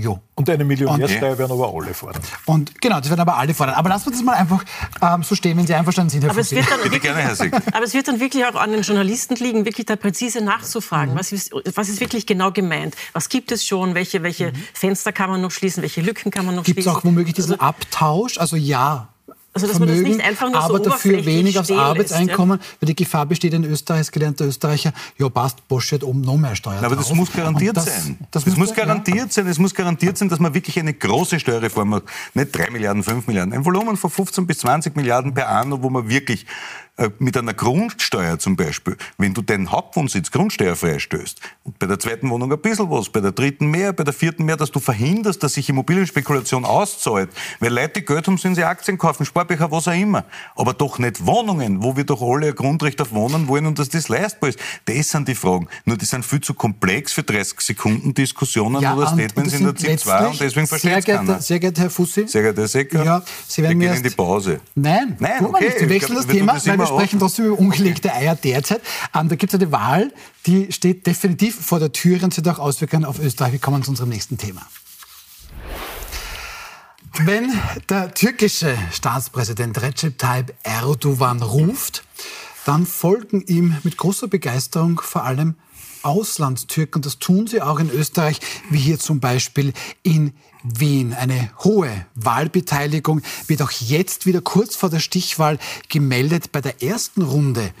Jo. Und eine Millionärsteuer werden aber alle fordern. Und genau, das werden aber alle fordern. Aber lassen wir das mal einfach ähm, so stehen, wenn Sie einverstanden sind, Herr aber es, wird dann wirklich, gerne, Herr aber es wird dann wirklich auch an den Journalisten liegen, wirklich da präzise nachzufragen, mhm. was, ist, was ist wirklich genau gemeint? Was gibt es schon? Welche, welche mhm. Fenster kann man noch schließen? Welche Lücken kann man noch Gibt's schließen? Gibt es auch womöglich diesen also, Abtausch? Also ja, also, dass Vermögen, man das nicht einfach nur aber so dafür wenig aufs Arbeitseinkommen, lässt, ja? weil die Gefahr besteht in Österreich, als gelernter Österreicher, ja passt, Bosch hat oben noch mehr Steuern Aber das muss garantiert das, sein. Das, das muss garantiert ja. sein. Es muss garantiert sein, dass man wirklich eine große Steuerreform macht. Nicht 3 Milliarden, 5 Milliarden. Ein Volumen von 15 bis 20 Milliarden per Anno, wo man wirklich mit einer Grundsteuer zum Beispiel, wenn du deinen Hauptwohnsitz grundsteuerfrei stößt und bei der zweiten Wohnung ein bisschen was, bei der dritten mehr, bei der vierten mehr, dass du verhinderst, dass sich Immobilienspekulation auszahlt. Weil Leute Geld haben, sollen sie Aktien kaufen, Sparbücher, was auch immer. Aber doch nicht Wohnungen, wo wir doch alle ein Grundrecht auf Wohnen wollen und dass das leistbar ist. Das sind die Fragen. Nur die sind viel zu komplex für 30 Sekunden Diskussionen ja, oder Statements in der ZIP 2 und deswegen versteht es keiner. Sehr geehrter Herr Fussi. Sehr geehrter Herr Secker. Ja, Sie werden wir gehen in die Pause. Nein, Nein okay. Wir wechseln das Thema, weil wir sprechen trotzdem über ungelegte Eier derzeit. Ähm, da gibt es eine Wahl, die steht definitiv vor der Tür und wird auch Auswirkungen auf Österreich. Wir kommen zu unserem nächsten Thema. Wenn der türkische Staatspräsident Recep Tayyip Erdogan ruft, dann folgen ihm mit großer Begeisterung vor allem Auslandstürken. Das tun sie auch in Österreich, wie hier zum Beispiel in Wien. Eine hohe Wahlbeteiligung wird auch jetzt wieder kurz vor der Stichwahl gemeldet. Bei der ersten Runde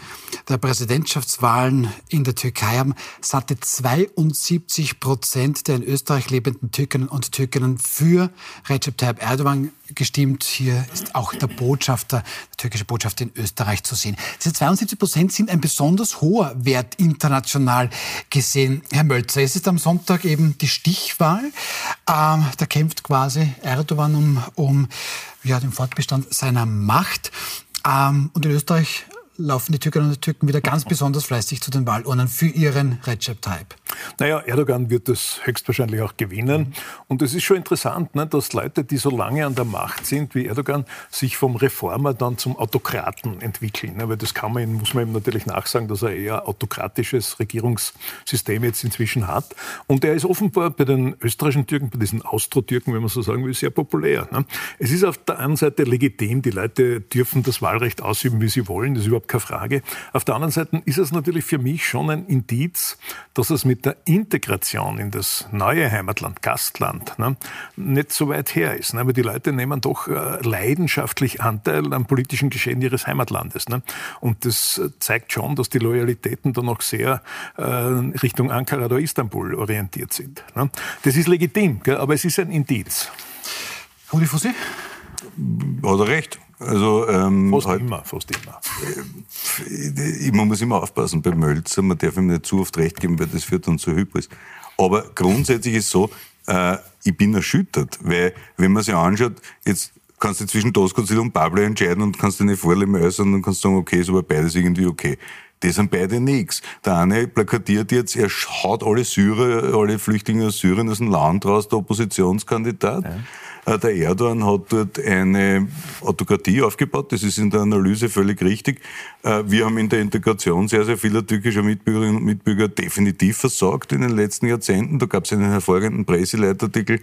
der Präsidentschaftswahlen in der Türkei haben satte 72 Prozent der in Österreich lebenden Türkinnen und Türkinnen für Recep Tayyip Erdogan gestimmt. Hier ist auch der Botschafter, der türkische Botschafter in Österreich zu sehen. Diese 72 Prozent sind ein besonders hoher Wert international gesehen. Herr Mölzer, es ist am Sonntag eben die Stichwahl. Ähm, kämpft quasi Erdogan um, um ja, den Fortbestand seiner Macht. Ähm, und in Österreich laufen die Türkinnen und Türken wieder ganz besonders fleißig zu den Wahlurnen für ihren Recep Tayyip. Naja, Erdogan wird das höchstwahrscheinlich auch gewinnen. Und es ist schon interessant, ne, dass Leute, die so lange an der Macht sind wie Erdogan, sich vom Reformer dann zum Autokraten entwickeln. Ne, weil das kann man, muss man ihm natürlich nachsagen, dass er eher autokratisches Regierungssystem jetzt inzwischen hat. Und er ist offenbar bei den österreichischen Türken, bei diesen Austro-Türken, wenn man so sagen will, sehr populär. Ne. Es ist auf der einen Seite legitim, die Leute dürfen das Wahlrecht ausüben, wie sie wollen, das ist überhaupt keine Frage. Auf der anderen Seite ist es natürlich für mich schon ein Indiz, dass es mit der Integration in das neue Heimatland, Gastland, ne, nicht so weit her ist. Ne? Aber die Leute nehmen doch äh, leidenschaftlich Anteil am politischen Geschehen ihres Heimatlandes. Ne? Und das zeigt schon, dass die Loyalitäten da noch sehr äh, Richtung Ankara oder Istanbul orientiert sind. Ne? Das ist legitim, gell? aber es ist ein Indiz. Rudi Fussi? Hat er recht. Also, ähm, fast halt, immer, fast immer. Äh, man muss immer aufpassen bei Mölzer, man darf ihm nicht zu oft recht geben, weil das führt dann zu Hybris. Aber grundsätzlich ist so, äh, ich bin erschüttert, weil wenn man sich anschaut, jetzt kannst du zwischen Doskozil und Pablo entscheiden und kannst dir nicht vorleben äußern und kannst sagen, okay, ist aber beides irgendwie okay. Die sind beide nichts. Der eine plakatiert jetzt, er haut alle Syrer, alle Flüchtlinge aus Syrien aus dem Land raus, der Oppositionskandidat. Ja. Äh, der Erdogan hat dort eine Autokratie aufgebaut. Das ist in der Analyse völlig richtig. Äh, wir haben in der Integration sehr, sehr vieler türkischer Mitbürgerinnen und Mitbürger definitiv versorgt in den letzten Jahrzehnten. Da gab es einen hervorragenden Presseleitartikel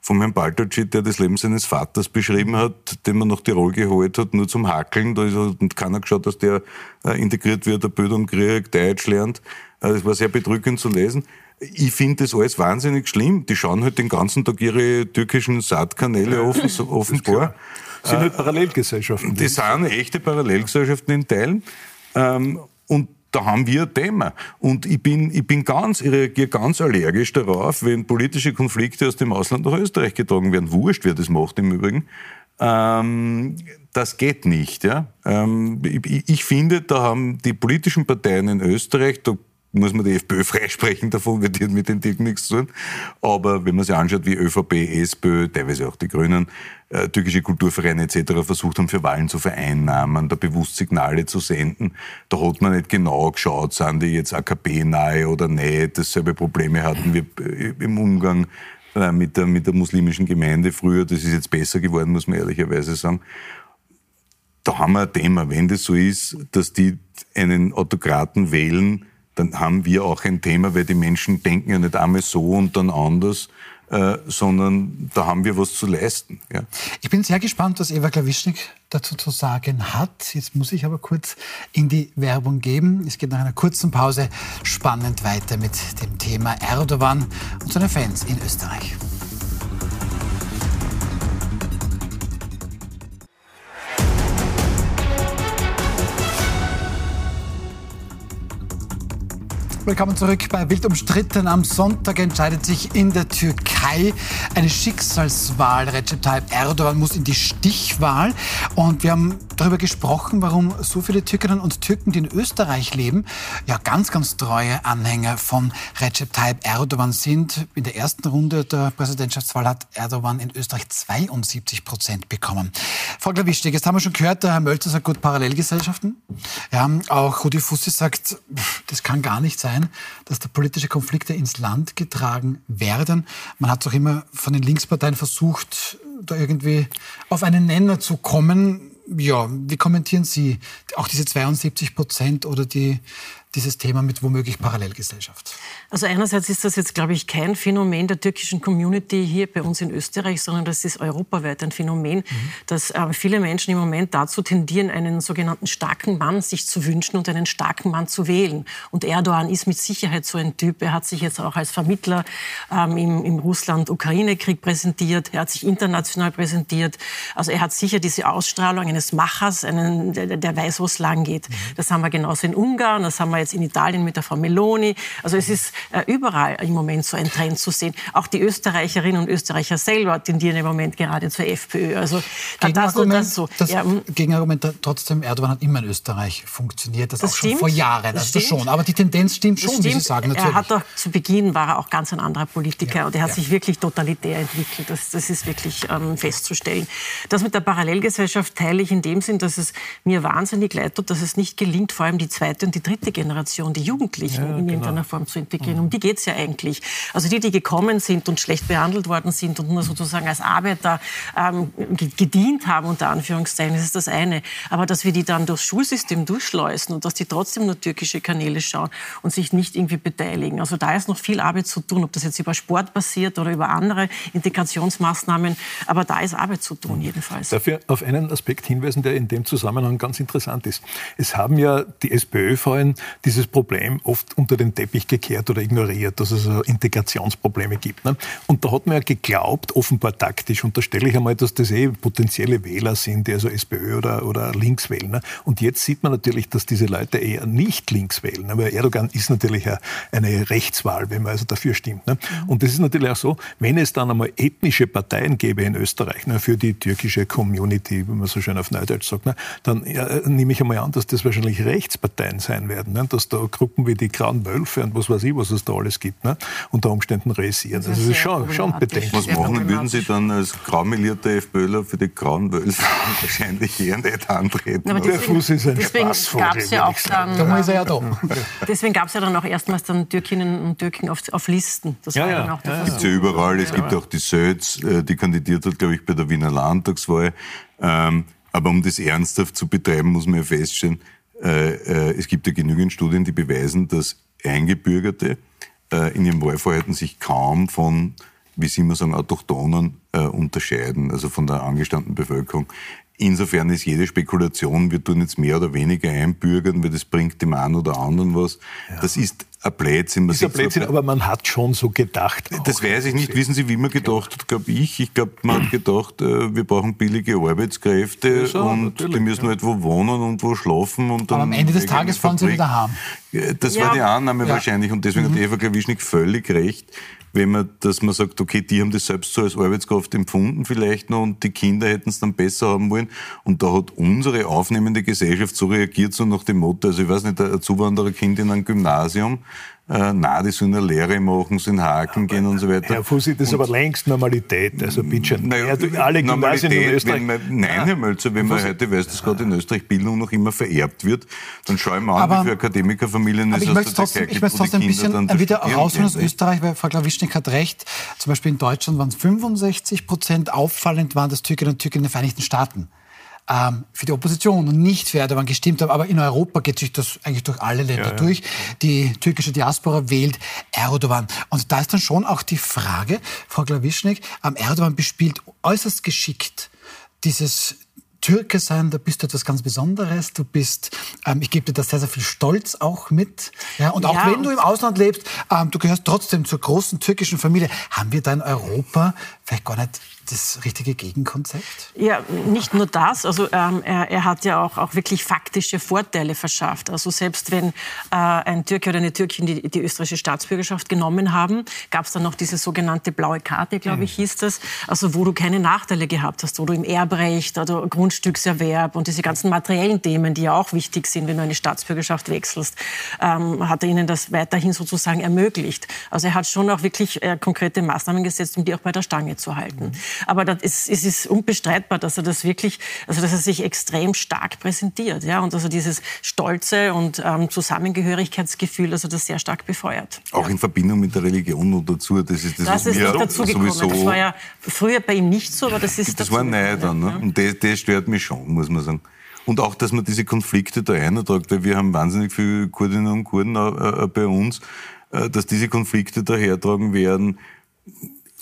vom Herrn Baltacci, der das Leben seines Vaters beschrieben hat, den man nach Tirol geholt hat, nur zum Hackeln. Da hat keiner geschaut, dass der äh, integriert wird, eine Bildung kriegt, Deutsch lernt. Das war sehr bedrückend zu lesen. Ich finde das alles wahnsinnig schlimm. Die schauen halt den ganzen Tag ihre türkischen Saatkanäle offen, offenbar. Das sind halt Parallelgesellschaften. Das sind echte Parallelgesellschaften in Teilen. Ähm, und da haben wir ein Thema. Und ich bin, ich bin ganz, ich reagiere ganz allergisch darauf, wenn politische Konflikte aus dem Ausland nach Österreich getragen werden. Wurscht, wer das macht im Übrigen. Ähm, das geht nicht. Ja? Ähm, ich, ich, finde, da haben die politischen Parteien in Österreich, da muss man die FPÖ [LAUGHS] freisprechen davon, weil die mit den Türken nichts zu tun. Aber wenn man sich anschaut, wie ÖVP, SPÖ, teilweise auch die Grünen, äh, türkische Kulturvereine etc. versucht haben, für Wahlen zu vereinnahmen, da bewusst Signale zu senden, da hat man nicht genau geschaut, sind die jetzt AKP-nahe oder nicht. Dasselbe Probleme hatten wir äh, im Umgang äh, mit der, mit der muslimischen Gemeinde früher. Das ist jetzt besser geworden, muss man ehrlicherweise sagen. Da haben wir ein Thema. Wenn das so ist, dass die einen Autokraten wählen, dann haben wir auch ein Thema, weil die Menschen denken ja nicht einmal so und dann anders, äh, sondern da haben wir was zu leisten. Ja. Ich bin sehr gespannt, was Eva Klawischnik dazu zu sagen hat. Jetzt muss ich aber kurz in die Werbung geben. Es geht nach einer kurzen Pause spannend weiter mit dem Thema Erdogan und seine Fans in Österreich. Willkommen zurück bei Wild umstritten. Am Sonntag entscheidet sich in der Türkei eine Schicksalswahl. Recep Tayyip Erdogan muss in die Stichwahl. Und wir haben darüber gesprochen, warum so viele Türkinnen und Türken, die in Österreich leben, ja ganz, ganz treue Anhänger von Recep Tayyip Erdogan sind. In der ersten Runde der Präsidentschaftswahl hat Erdogan in Österreich 72 Prozent bekommen. Frau Klawischtig, jetzt haben wir schon gehört, der Herr Mölzer sagt gut Parallelgesellschaften. Ja, auch Rudi Fussi sagt, das kann gar nicht sein sein, dass da politische Konflikte ins Land getragen werden. Man hat auch immer von den Linksparteien versucht, da irgendwie auf einen Nenner zu kommen. Ja, wie kommentieren Sie auch diese 72 Prozent oder die dieses Thema mit womöglich Parallelgesellschaft? Also einerseits ist das jetzt, glaube ich, kein Phänomen der türkischen Community hier bei uns in Österreich, sondern das ist europaweit ein Phänomen, mhm. dass äh, viele Menschen im Moment dazu tendieren, einen sogenannten starken Mann sich zu wünschen und einen starken Mann zu wählen. Und Erdogan ist mit Sicherheit so ein Typ. Er hat sich jetzt auch als Vermittler ähm, im, im Russland-Ukraine-Krieg präsentiert. Er hat sich international präsentiert. Also er hat sicher diese Ausstrahlung eines Machers, einen, der, der weiß, wo es lang geht. Mhm. Das haben wir genauso in Ungarn, das haben wir jetzt in Italien mit der Frau Meloni. Also es ist äh, überall im Moment so ein Trend zu sehen. Auch die Österreicherinnen und Österreicher selber tendieren im Moment gerade zur FPÖ. Also das, das so. Das ja, hm. Gegenargument trotzdem, Erdogan hat immer in Österreich funktioniert, das, das auch stimmt, schon vor Jahren, das, das schon. Aber die Tendenz stimmt schon, stimmt. wie Sie sagen. Natürlich. Er hat doch zu Beginn war er auch ganz ein anderer Politiker ja, und er hat ja. sich wirklich totalitär entwickelt. Das, das ist wirklich ähm, festzustellen. Das mit der Parallelgesellschaft teile ich in dem Sinn, dass es mir wahnsinnig leid tut, dass es nicht gelingt, vor allem die zweite und die dritte Generation, die Jugendlichen ja, in genau. irgendeiner Form zu integrieren. Um die geht es ja eigentlich. Also die, die gekommen sind und schlecht behandelt worden sind und nur sozusagen als Arbeiter ähm, gedient haben, unter Anführungszeichen, das ist das eine. Aber dass wir die dann durchs Schulsystem durchschleusen und dass die trotzdem nur türkische Kanäle schauen und sich nicht irgendwie beteiligen. Also da ist noch viel Arbeit zu tun, ob das jetzt über Sport passiert oder über andere Integrationsmaßnahmen. Aber da ist Arbeit zu tun, jedenfalls. Darf ich auf einen Aspekt hinweisen, der in dem Zusammenhang ganz interessant ist. Es haben ja die SPÖ vorhin dieses Problem oft unter den Teppich gekehrt oder ignoriert, dass es Integrationsprobleme gibt. Ne? Und da hat man ja geglaubt, offenbar taktisch, unterstelle ich einmal, dass das eh potenzielle Wähler sind, die also SPÖ oder, oder links wählen. Ne? Und jetzt sieht man natürlich, dass diese Leute eher nicht links wählen. Ne? Weil Erdogan ist natürlich eine Rechtswahl, wenn man also dafür stimmt. Ne? Mhm. Und das ist natürlich auch so, wenn es dann einmal ethnische Parteien gäbe in Österreich, ne, für die türkische Community, wie man so schön auf Neudeutsch sagt, ne, dann ja, nehme ich einmal an, dass das wahrscheinlich Rechtsparteien sein werden. Ne? Dass da Gruppen wie die Grauen Wölfe und was weiß ich, was es da alles gibt, ne? unter Umständen realisieren. Das, das ist schon, schon bedenklich. Was machen würden Sie dann als graumelierte FPÖler für die Grauen Wölfe [LAUGHS] wahrscheinlich eher nicht antreten? Aber deswegen, der Fuß ist ein deswegen Spaßvogel, ja auch dann, da ist er ja da. Deswegen gab es ja dann auch erstmals dann Türkinnen und Türken auf, auf Listen. Das ja, war ja. dann auch der ja, Gibt ja überall. Es gibt auch die Söz, äh, die kandidiert hat, glaube ich, bei der Wiener Landtagswahl. Ähm, aber um das ernsthaft zu betreiben, muss man ja feststellen, es gibt ja genügend Studien, die beweisen, dass Eingebürgerte äh, in ihrem Wahlverhalten sich kaum von, wie Sie immer sagen, Autochtonen äh, unterscheiden, also von der angestammten Bevölkerung. Insofern ist jede Spekulation, wir tun jetzt mehr oder weniger einbürgern, weil das bringt dem einen oder anderen was. Ja. Das ist ein Blödsinn. Man ist ein Blödsinn, aber man hat schon so gedacht. Das weiß ich nicht. Wissen Sie, wie man gedacht hat, glaube ich. Ich glaube, man hat gedacht, äh, wir brauchen billige Arbeitskräfte ja, und die müssen ja. halt wo wohnen und wo schlafen. Und dann aber am Ende des Tages fahren sie wieder heim. Das war die Annahme wahrscheinlich und deswegen mhm. hat Eva Klawischnik völlig recht wenn man, dass man sagt, okay, die haben das selbst so als Arbeitskraft empfunden vielleicht noch und die Kinder hätten es dann besser haben wollen. Und da hat unsere aufnehmende Gesellschaft so reagiert, so nach dem Motto, also ich weiß nicht, ein Zuwandererkind in einem Gymnasium, äh, na, die sollen eine Lehre machen, sollen haken gehen und so weiter. Herr Fussi, das ist aber längst Normalität. Also bitte naja, alle Gymnasien in Österreich. Man, nein, Herr Mölzer, wenn man heute weiß, dass gerade in Österreich Bildung noch immer vererbt wird, dann schauen wir an, aber, wie für Akademikerfamilien ist. Ich möchte trotzdem, ich möchte trotzdem ein bisschen wieder rausholen aus Österreich, weil Frau Klawischnik hat recht. Zum Beispiel in Deutschland waren es 65 Prozent, auffallend waren das Türkinnen und Türken in den Vereinigten Staaten ähm, für die Opposition und nicht für Erdogan gestimmt haben. Aber in Europa geht sich das eigentlich durch alle Länder ja, ja. durch. Die türkische Diaspora wählt Erdogan. Und da ist dann schon auch die Frage, Frau Glawischnik, ähm, Erdogan bespielt äußerst geschickt dieses Türke sein, da bist du etwas ganz Besonderes. Du bist, ähm, ich gebe dir da sehr, sehr viel Stolz auch mit. Ja, und auch ja, wenn du im Ausland lebst, ähm, du gehörst trotzdem zur großen türkischen Familie. Haben wir da in Europa vielleicht gar nicht das richtige Gegenkonzept? Ja, nicht nur das. Also ähm, er, er, hat ja auch, auch wirklich faktische Vorteile verschafft. Also selbst wenn äh, ein Türke oder eine Türkin die, die österreichische Staatsbürgerschaft genommen haben, gab es dann noch diese sogenannte blaue Karte, glaube ich, mhm. hieß das. Also wo du keine Nachteile gehabt hast, wo du im Erbrecht oder Grundstückserwerb und diese ganzen materiellen Themen, die ja auch wichtig sind, wenn du eine Staatsbürgerschaft wechselst, ähm, hat er ihnen das weiterhin sozusagen ermöglicht. Also er hat schon auch wirklich äh, konkrete Maßnahmen gesetzt, um die auch bei der Stange zu halten. Mhm. Aber das ist, es ist unbestreitbar, dass er das wirklich, also dass er sich extrem stark präsentiert, ja, und also dieses stolze und ähm, Zusammengehörigkeitsgefühl, also das sehr stark befeuert. Auch ja. in Verbindung mit der Religion noch dazu, das ist das, das ist mir dazu sowieso. Das war ja früher bei ihm nicht so, aber das ist Das war neu dann, ne? und das, das stört mich schon, muss man sagen. Und auch, dass man diese Konflikte da eintragt, weil wir haben wahnsinnig viele Kurdinnen und Kurden äh, äh bei uns, äh, dass diese Konflikte dahertragen werden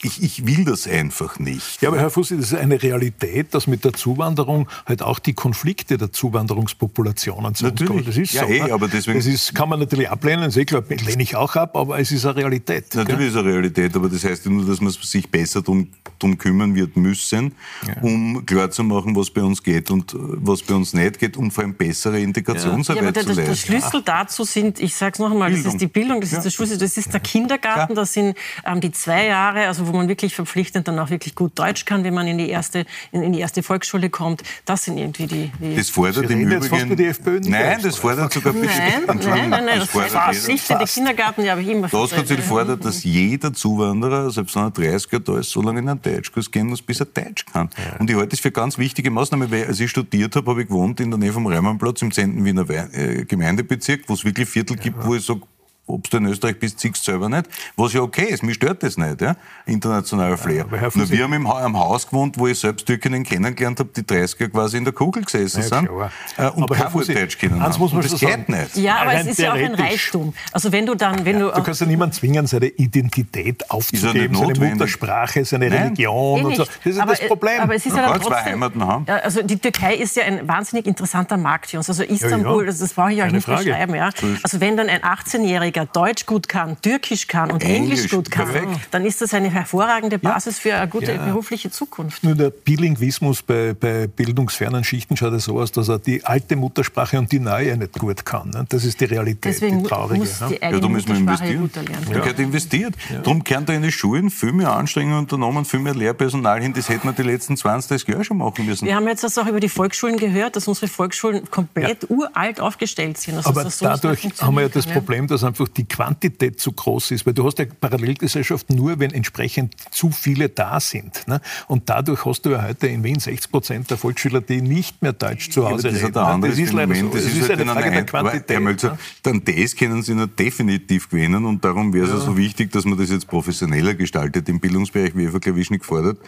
ich, ich will das einfach nicht. Ja, aber Herr Fussi, das ist eine Realität, dass mit der Zuwanderung halt auch die Konflikte der Zuwanderungspopulationen zu natürlich. kommen. Das ist ja, so. Hey, aber deswegen das ist, kann man natürlich ablehnen, sehr klar, lehne ich auch ab, aber es ist eine Realität. Natürlich gell? ist es eine Realität, aber das heißt ja nur, dass man sich besser darum drum kümmern wird müssen, ja. um klarzumachen, was bei uns geht und äh, was bei uns nicht geht, um vor allem bessere Integrationsarbeit ja. ja, zu leisten. Der Schlüssel dazu sind, ich sage es noch einmal, das ist die Bildung, das ist der Schlüssel, das ist der Kindergarten, das sind ähm, die zwei Jahre, also wo man wirklich verpflichtend dann auch wirklich gut Deutsch kann, wenn man in die erste, in, in die erste Volksschule kommt. Das sind irgendwie die... die das fordert im Übrigen... Die FPÖ nicht nein, das fordert sogar... Nein, nein, nein, nein, das, das fordert verpflichtende Kindergarten, ja, habe ich immer Das fordert, dass jeder Zuwanderer, selbst wenn er 30 Jahre da ist, so lange in einen Deutschkurs gehen muss, bis er Deutsch kann. Ja. Und ich halte das für ganz wichtige Maßnahme, weil als ich studiert habe, habe ich gewohnt in der Nähe vom Reimannplatz im 10. Wiener äh, Gemeindebezirk, wo es wirklich Viertel gibt, ja. wo ich sage, ob du in Österreich bist, siehst du selber nicht. Was ja okay ist, mir stört das nicht, ja? internationaler Flair. Ja, Nur wir haben im ha am Haus gewohnt, wo ich selbst Türkinnen kennengelernt habe, die 30er quasi in der Kugel gesessen ja, sind äh, und aber kein Deutsch kennen haben. Muss man das geht sagen. nicht. Ja, aber es ist ja auch ein Reichtum. Also wenn du dann, wenn ja, du... Du kannst ja niemanden zwingen, seine Identität aufzugeben, seine Muttersprache, seine Nein. Religion und so. Das ist aber, das Problem. Aber es ist ja, dann trotzdem, Heimaten haben. Also die Türkei ist ja ein wahnsinnig interessanter Markt für uns. Also Istanbul, das brauche ich euch nicht beschreiben. Ja? Also wenn dann ein 18-Jähriger Deutsch gut kann, Türkisch kann und Englisch, Englisch gut kann, perfekt. dann ist das eine hervorragende Basis ja. für eine gute ja. berufliche Zukunft. Nur der Bilinguismus bei, bei bildungsfernen Schichten schaut ja so aus, dass er die alte Muttersprache und die neue nicht gut kann. Ne? Das ist die Realität, Deswegen die traurige. Muss die ja, da müssen wir investieren. Ja. gehört investiert. Ja. Darum kehren da in den Schulen viel mehr Anstrengungen unternommen, viel mehr Lehrpersonal hin. Das hätten wir die letzten 20, 30 Jahre schon machen müssen. Wir haben jetzt das auch über die Volksschulen gehört, dass unsere Volksschulen komplett uralt aufgestellt sind. Also Aber dadurch haben wir ja das Problem, dass einfach die Quantität zu groß ist. Weil du hast ja Parallelgesellschaft nur, wenn entsprechend zu viele da sind. Ne? Und dadurch hast du ja heute in Wien 60 Prozent der Volksschüler, die nicht mehr Deutsch zu Hause reden. Das, das ist leider so. Das ist, halt eine Frage der Quantität. Herr Mölzer, ne? dann das können Sie noch definitiv gewinnen und darum wäre es ja. so wichtig, dass man das jetzt professioneller gestaltet im Bildungsbereich, wie Eva Klawischnik fordert.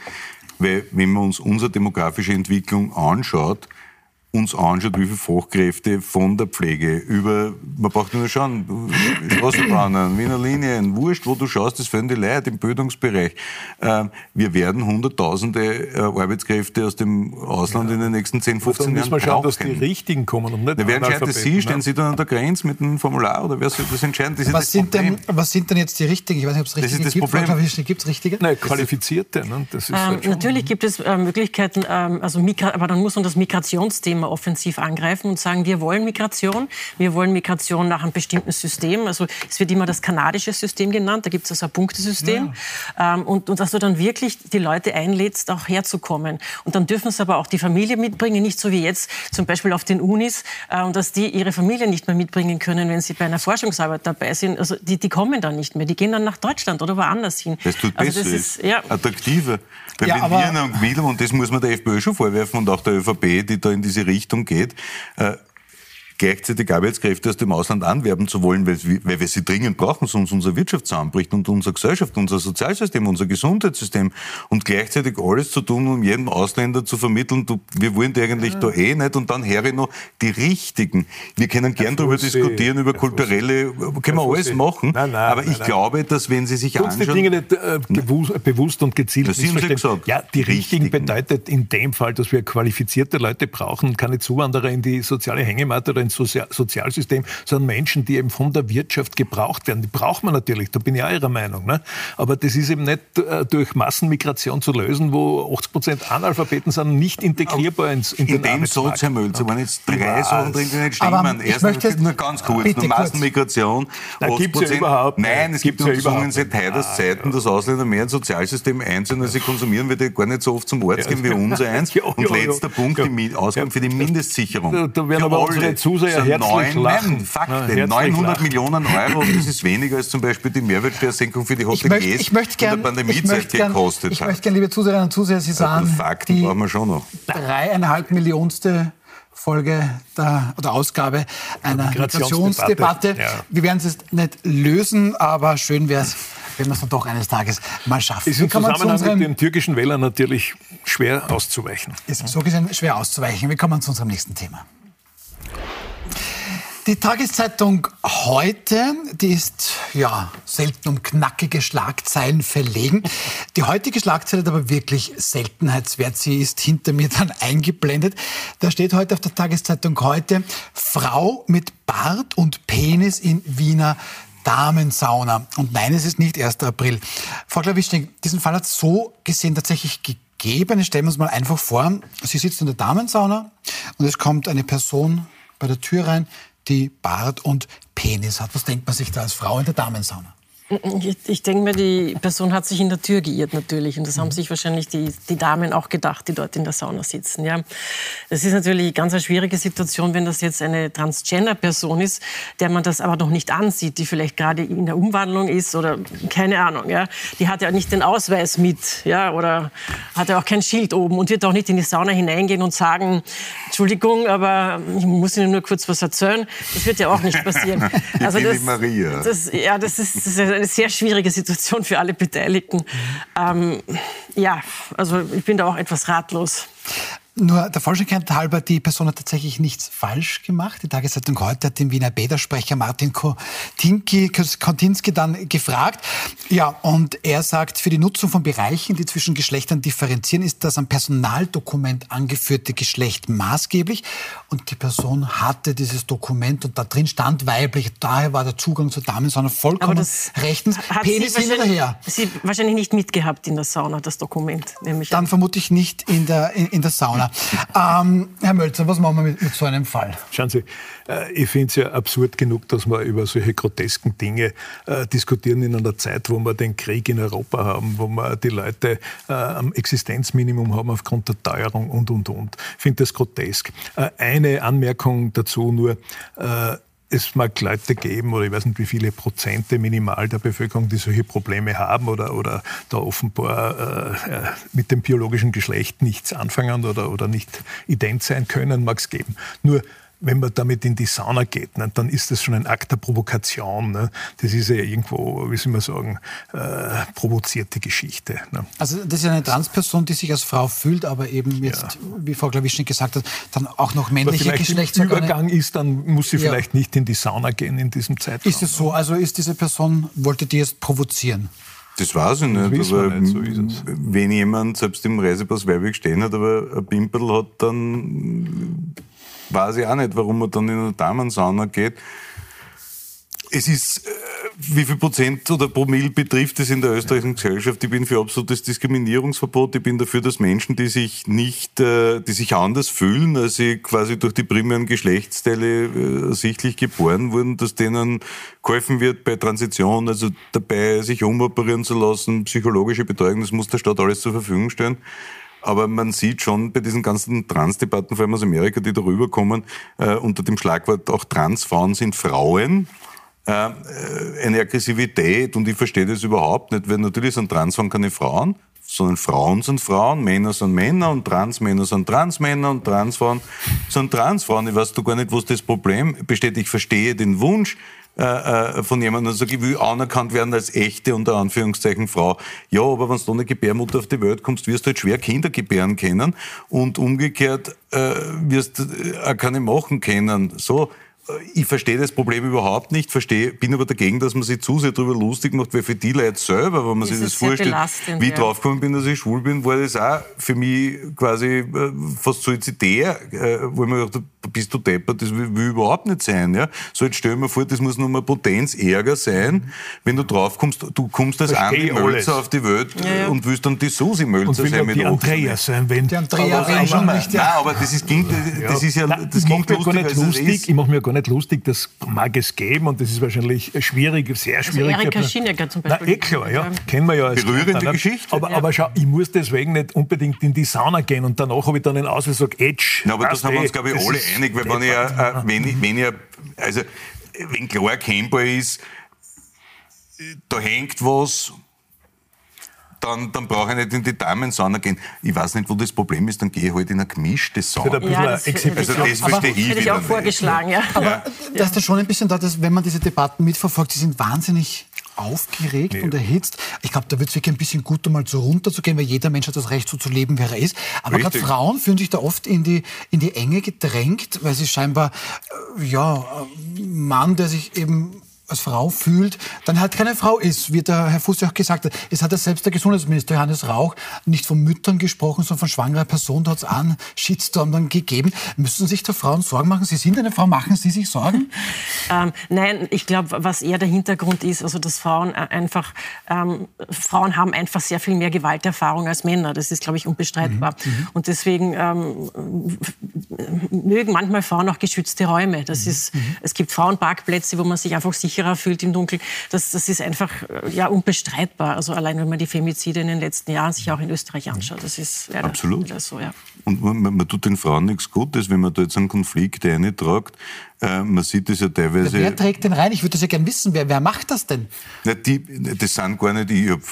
Weil wenn man uns unsere demografische Entwicklung anschaut, uns anschaut, wie viele Fachkräfte von der Pflege über, man braucht nur schauen, Straßenbahnen, Wiener Linien, wurscht, wo du schaust, das fehlen die Leute im Bildungsbereich. Ähm, wir werden hunderttausende äh, Arbeitskräfte aus dem Ausland ja. in den nächsten 10, 15 Jahren müssen wir schauen, dass die richtigen kommen und nicht da Wer entscheidet Sie? Ne? Stehen Sie dann an der Grenze mit einem Formular oder wer soll das entscheiden? Das was, sind denn, was sind denn jetzt die richtigen? Ich weiß nicht, ob es richtige das ist das gibt. Problem. Gibt es richtige? Nein, qualifizierte. Ne? Das ist ähm, halt natürlich gibt es äh, Möglichkeiten, ähm, also aber dann muss man das Migrationsthema aber offensiv angreifen und sagen, wir wollen Migration, wir wollen Migration nach einem bestimmten System. Also es wird immer das kanadische System genannt, da gibt es also ein Punktesystem. Ja. Ähm, und, und dass du dann wirklich die Leute einlädst, auch herzukommen. Und dann dürfen sie aber auch die Familie mitbringen, nicht so wie jetzt zum Beispiel auf den Unis, äh, dass die ihre Familie nicht mehr mitbringen können, wenn sie bei einer Forschungsarbeit dabei sind. Also die, die kommen dann nicht mehr, die gehen dann nach Deutschland oder woanders hin. Das tut also besser, das ist, ja. attraktiver. Weil ja, wenn wir noch will, und das muss man der FPÖ schon vorwerfen und auch der ÖVP, die da in diese Richtung geht, äh, gleichzeitig Arbeitskräfte aus dem Ausland anwerben zu wollen, weil, weil wir sie dringend brauchen, sonst unsere Wirtschaft zusammenbricht und unsere Gesellschaft, unser Sozialsystem, unser Gesundheitssystem und gleichzeitig alles zu tun, um jedem Ausländer zu vermitteln, du, wir wollen die eigentlich ja. da eh nicht. Und dann her noch die richtigen. Wir können gern darüber diskutieren, über kulturelle, können wir alles machen, nein, nein, aber ich nein, glaube, dass wenn Sie sich Tut's anschauen... die Dinge nicht äh, bewusst und gezielt das gesagt. Ja, die richtigen, richtigen. bedeutet in dem Fall, dass wir qualifizierte Leute brauchen. Keine Zuwanderer in die soziale Hängematte oder ein Sozialsystem, sondern Menschen, die eben von der Wirtschaft gebraucht werden. Die braucht man natürlich, da bin ich auch Ihrer Meinung. Ne? Aber das ist eben nicht äh, durch Massenmigration zu lösen, wo 80 Prozent Analphabeten sind, nicht integrierbar ins, in, in den dem Satz, Herr Mölzer, waren jetzt drei Sachen drin, die nicht stimmen. Erstens, nur ganz kurz, nur Massenmigration. Da gibt es ja überhaupt Nein, es gibt Untersuchungen seit Heiders Zeiten, dass Ausländer mehr ins Sozialsystem einzahlen, als sie konsumieren, weil die gar nicht so oft zum Arzt gehen wie uns [LAUGHS] eins. Und letzter Punkt, die Ausgaben für die Mindestsicherung. Da werden aber unsere Zuseher herzlich lachen. Fakten, 900 Millionen Euro, das ist weniger als zum Beispiel die Mehrwertsteuersenkung für die Hoteliers ich möchte, ich in der Pandemiezeit gekostet hat. Ich möchte gerne, liebe Zuseherinnen und Zuseher, Sie sagen, ja, Fakten die brauchen wir schon noch. dreieinhalb Millionste Folge der, oder Ausgabe einer Migrationsdebatte. Ja. Wir werden es nicht lösen, aber schön wäre es, wenn wir es dann doch eines Tages mal schaffen. Ist im Zusammenhang mit den türkischen Wählern natürlich schwer auszuweichen. Ist so gesehen schwer auszuweichen. Wir kommen zu unserem nächsten Thema. Die Tageszeitung heute, die ist ja selten um knackige Schlagzeilen verlegen. Die heutige Schlagzeile ist aber wirklich seltenheitswert. Sie ist hinter mir dann eingeblendet. Da steht heute auf der Tageszeitung heute Frau mit Bart und Penis in Wiener Damensauna. Und nein, es ist nicht 1. April. Frau Klawischnik, diesen Fall hat es so gesehen tatsächlich gegeben. Stellen wir uns mal einfach vor, Sie sitzt in der Damensauna und es kommt eine Person bei der Tür rein, die Bart und Penis hat. Was denkt man sich da als Frau in der Damensauna? Ich, ich denke mir, die Person hat sich in der Tür geirrt natürlich. Und das haben mhm. sich wahrscheinlich die, die Damen auch gedacht, die dort in der Sauna sitzen. Ja. Das ist natürlich ganz eine schwierige Situation, wenn das jetzt eine Transgender-Person ist, der man das aber noch nicht ansieht, die vielleicht gerade in der Umwandlung ist oder keine Ahnung. Ja. Die hat ja nicht den Ausweis mit ja, oder hat ja auch kein Schild oben und wird auch nicht in die Sauna hineingehen und sagen, Entschuldigung, aber ich muss Ihnen nur kurz was erzählen. Das wird ja auch nicht passieren. [LAUGHS] Also das, Maria. Das, ja, das ist, das ist eine sehr schwierige Situation für alle Beteiligten. Ähm, ja, also ich bin da auch etwas ratlos. Nur der Vollständigkeit halber, die Person hat tatsächlich nichts falsch gemacht. Die Tageszeitung heute hat den Wiener Bädersprecher Martin Kontinski dann gefragt. Ja, und er sagt, für die Nutzung von Bereichen, die zwischen Geschlechtern differenzieren, ist das am Personaldokument angeführte Geschlecht maßgeblich. Und die Person hatte dieses Dokument und da drin stand weiblich. Daher war der Zugang zur Damensauna vollkommen rechtens. Penis Sie hinterher. Sie wahrscheinlich nicht mitgehabt in der Sauna, das Dokument. Nämlich dann vermute ich nicht in der, in, in der Sauna ähm, Herr Mölzer, was machen wir mit, mit so einem Fall? Schauen Sie, äh, ich finde es ja absurd genug, dass wir über solche grotesken Dinge äh, diskutieren in einer Zeit, wo wir den Krieg in Europa haben, wo wir die Leute äh, am Existenzminimum haben aufgrund der Teuerung und, und, und. Ich finde das grotesk. Äh, eine Anmerkung dazu nur äh, es mag Leute geben, oder ich weiß nicht wie viele Prozente minimal der Bevölkerung, die solche Probleme haben oder, oder da offenbar äh, äh mit dem biologischen Geschlecht nichts anfangen oder, oder nicht ident sein können, mag es geben. Nur wenn man damit in die Sauna geht, ne, dann ist das schon ein Akt der Provokation. Ne? Das ist ja irgendwo, wie soll man sagen, äh, provozierte Geschichte. Ne? Also das ist ja eine Transperson, die sich als Frau fühlt, aber eben jetzt, ja. wie Frau Klawischnik gesagt hat, dann auch noch männliche Geschlechtsorgane... Wenn Übergang ist, dann muss sie ja. vielleicht nicht in die Sauna gehen in diesem Zeitraum. Ist es so? Also ist diese Person, wollte die jetzt provozieren? Das weiß ich nicht, aber nicht, so wenn jemand selbst im Reisepass weiblich stehen hat, aber ein Pimpel hat, dann weiß ich auch nicht, warum man dann in eine Damensauna geht. Es ist, äh, wie viel Prozent oder Promille betrifft es in der österreichischen Gesellschaft? Ich bin für absolutes Diskriminierungsverbot. Ich bin dafür, dass Menschen, die sich nicht, äh, die sich anders fühlen, als sie quasi durch die primären Geschlechtsteile äh, sichtlich geboren wurden, dass denen geholfen wird bei Transition, also dabei sich umoperieren zu lassen, psychologische Betreuung, das muss der Staat alles zur Verfügung stellen. Aber man sieht schon bei diesen ganzen Transdebatten, vor allem aus Amerika, die darüber kommen, äh, unter dem Schlagwort auch Transfrauen sind Frauen, äh, eine Aggressivität und ich verstehe das überhaupt nicht, weil natürlich sind Transfrauen keine Frauen, sondern Frauen sind Frauen, Männer sind Männer und Transmänner sind Transmänner und Transfrauen sind Transfrauen. Ich weiß doch gar nicht, was das Problem besteht. Ich verstehe den Wunsch, äh, äh, von jemandem sage, ich will anerkannt werden als echte, unter Anführungszeichen, Frau. Ja, aber wenn du ohne Gebärmutter auf die Welt kommst, wirst du halt schwer Kinder gebären können und umgekehrt äh, wirst du auch keine machen können. So, ich verstehe das Problem überhaupt nicht, verstehe, bin aber dagegen, dass man sich zu sehr darüber lustig macht, weil für die Leute selber, wenn man sich das vorstellt, wie ich ja. draufgekommen bin, dass ich schwul bin, war das auch für mich quasi äh, fast suizidär, äh, wo ich mir gedacht bist du deppert, das will, will überhaupt nicht sein. Ja? So, jetzt stell mal vor, das muss nur mal Potenz Ärger sein, wenn du draufkommst, du kommst als Andi Mölzer auf die Welt ja, ja. und willst dann die Susi Mölzer sein. mit die Andrea sein, wenn... Die Andrea aber, aber, aber, nicht, ja. Nein, aber das ist, das ist ja... Das mir gar nicht lustig, ich mache mir gar nicht lustig, das mag es geben und das ist wahrscheinlich schwierig, sehr also schwierig. Also Erika Schinecker zum Beispiel. Na, eh klar, ja, kennen wir ja als Berührende Partner. Geschichte. Aber, aber schau, ich muss deswegen nicht unbedingt in die Sauna gehen und danach habe ich dann einen Ausweis und sage, Edge. Na, aber das haben wir uns, glaube ich, alle einig, weil wenn ich, äh, wenn, ich, wenn ich, also, wenn klar erkennbar ist, da hängt was, dann, dann brauche ich nicht in die Damensauna gehen. Ich weiß nicht, wo das Problem ist, dann gehe ich halt in eine gemischte Sauna. Ja, das, also das verstehe ich Hätte ich auch vorgeschlagen, ja. Aber ja. das ist schon ein bisschen da, dass, wenn man diese Debatten mitverfolgt, die sind wahnsinnig aufgeregt nee. und erhitzt. Ich glaube, da wird es wirklich ein bisschen gut, um mal so runterzugehen, weil jeder Mensch hat das Recht, so zu leben, wie er ist. Aber gerade Frauen fühlen sich da oft in die, in die Enge gedrängt, weil sie scheinbar, äh, ja, Mann, der sich eben als Frau fühlt, dann halt keine Frau ist, wie der Herr Fuß ja auch gesagt hat. Es hat ja selbst der Gesundheitsminister Johannes Rauch nicht von Müttern gesprochen, sondern von schwangerer Person. Da hat es einen Shitstorm dann gegeben. Müssen sich da Frauen Sorgen machen? Sie sind eine Frau, machen Sie sich Sorgen? [LAUGHS] ähm, nein, ich glaube, was eher der Hintergrund ist, also dass Frauen äh, einfach, ähm, Frauen haben einfach sehr viel mehr Gewalterfahrung als Männer. Das ist, glaube ich, unbestreitbar. Mhm. mhm. Und deswegen ähm, mögen manchmal Frauen auch geschützte Räume. Das mhm. ist, mhm. es gibt Frauenparkplätze, wo man sich einfach sicher sicherer fühlt im Dunkeln. Das, das ist einfach äh, ja, unbestreitbar. Also allein, wenn man die Femizide in den letzten Jahren sich auch in Österreich anschaut. Das ist leider, Absolut. Leider so, ja. Und man, man, tut den Frauen nichts Gutes, wenn man da jetzt einen Konflikt eintragt. Äh, man sieht das ja teilweise. Wer trägt den rein? Ich würde das ja gerne wissen. Wer, wer macht das denn? Na, die, das sind gar nicht, ich habe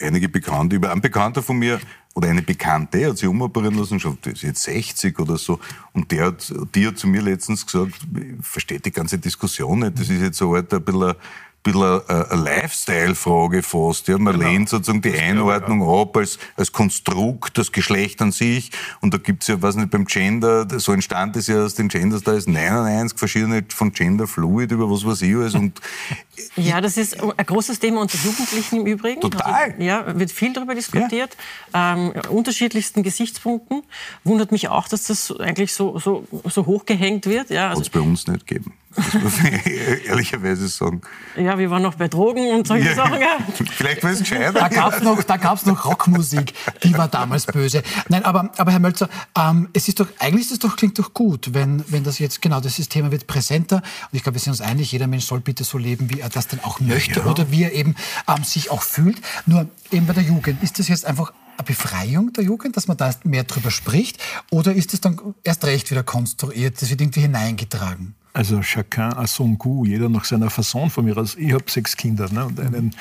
einige Bekannte, ein Bekannter von mir oder eine Bekannte hat sich umoperieren lassen, schon ist jetzt 60 oder so. Und der hat, die hat zu mir letztens gesagt, versteht die ganze Diskussion nicht, das ist jetzt so ein bisschen bisschen eine Lifestyle-Frage fast. Ja, man genau. lehnt sozusagen die Einordnung ja. ab als, als Konstrukt, das Geschlecht an sich. Und da gibt es ja, weiß nicht, beim Gender, so entstand es ja aus den Genders, da ist 99 verschiedene von Gender Fluid über was weiß ich alles. Und [LAUGHS] ja, das ist ein großes Thema unter Jugendlichen im Übrigen. Total. Also, ja, wird viel darüber diskutiert. Ja. Ähm, unterschiedlichsten Gesichtspunkten. Wundert mich auch, dass das eigentlich so, so, so hochgehängt wird. Ja, also, es bei uns nicht geben. Das muss ich [LAUGHS] ehrlicherweise sagen. Ja, wir waren noch bei Drogen und solche ja, Sachen. Ja. Vielleicht war es gescheiter. Da gab es noch, noch Rockmusik, die war damals böse. Nein, aber, aber Herr Mölzer, ähm, es ist doch, eigentlich ist es doch, klingt doch gut, wenn, wenn das jetzt, genau, das Thema wird präsenter. Und ich glaube, wir sind uns einig, jeder Mensch soll bitte so leben, wie er das denn auch möchte ja. oder wie er eben ähm, sich auch fühlt. Nur eben bei der Jugend, ist das jetzt einfach eine Befreiung der Jugend, dass man da mehr drüber spricht? Oder ist es dann erst recht wieder konstruiert, das wird irgendwie hineingetragen? Also chacun à son goût, jeder nach seiner Fasson von mir aus. Ich habe sechs Kinder ne, und einen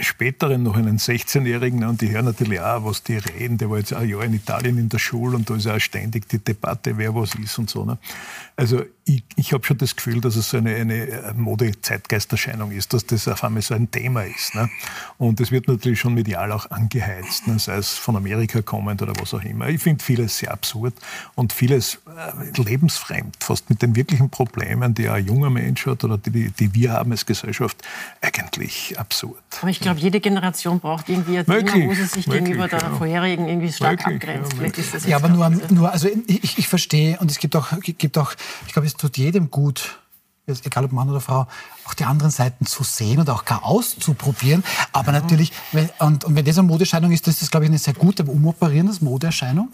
späteren noch einen 16-Jährigen ne, und die hören natürlich auch, was die reden. Der war jetzt ein Jahr in Italien in der Schule und da ist ja auch ständig die Debatte, wer was ist und so. Ne. Also ich, ich habe schon das Gefühl, dass es so eine, eine Mode-Zeitgeisterscheinung ist, dass das auf einmal so ein Thema ist. Ne? Und das wird natürlich schon medial auch angeheizt, ne? sei es von Amerika kommend oder was auch immer. Ich finde vieles sehr absurd und vieles äh, lebensfremd, fast mit den wirklichen Problemen, die ein junger Mensch hat oder die, die wir haben als Gesellschaft, eigentlich absurd. Aber ich glaube, jede Generation braucht irgendwie ein möglich, Thema, wo sie sich möglich, gegenüber der ja. vorherigen irgendwie stark möglich, abgrenzt. Ja, ja aber nur, nur, also ich, ich verstehe und es gibt auch, gibt auch ich glaube, es tut jedem gut, egal ob Mann oder Frau, auch die anderen Seiten zu sehen und auch gar auszuprobieren. Aber natürlich, und, und wenn das eine Modeerscheinung ist, das ist, glaube ich, eine sehr gute, aber umoperierendes Modeerscheinung.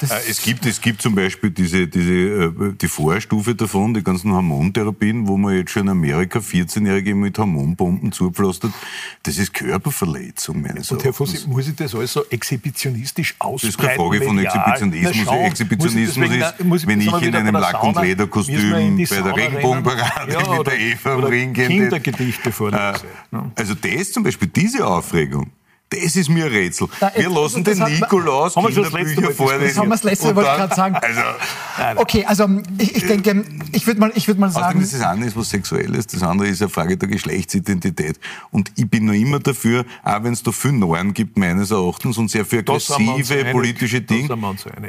Das äh, es, gibt, es gibt zum Beispiel diese, diese, äh, die Vorstufe davon, die ganzen Hormontherapien, wo man jetzt schon in Amerika 14-Jährige mit Hormonbomben zupflastert. Das ist Körperverletzung, meines Und Herr Fossi, muss ich das alles so exhibitionistisch ausbreiten? Das ist keine Frage von Exhibitionismus. Na, Exhibitionismus ist, wenn ich in einem Lack- und Lederkostüm bei der Regenbogenparade ja, mit der Eva am Ring gehe. Kindergedichte vorlese. Äh, also das zum Beispiel, diese Aufregung, das ist mir ein Rätsel. Da, wir lassen den Nikolaus Kinderbücher vorlesen. Das haben wir das letzte Mal, wollte ich gerade sagen. Also, okay, also ich, ich denke, ich würde mal, würd mal sagen... das eine ist was Sexuelles, das andere ist eine Frage der Geschlechtsidentität. Und ich bin noch immer dafür, auch wenn es da viel Normen gibt, meines Erachtens, und sehr viel aggressive politische Dinge,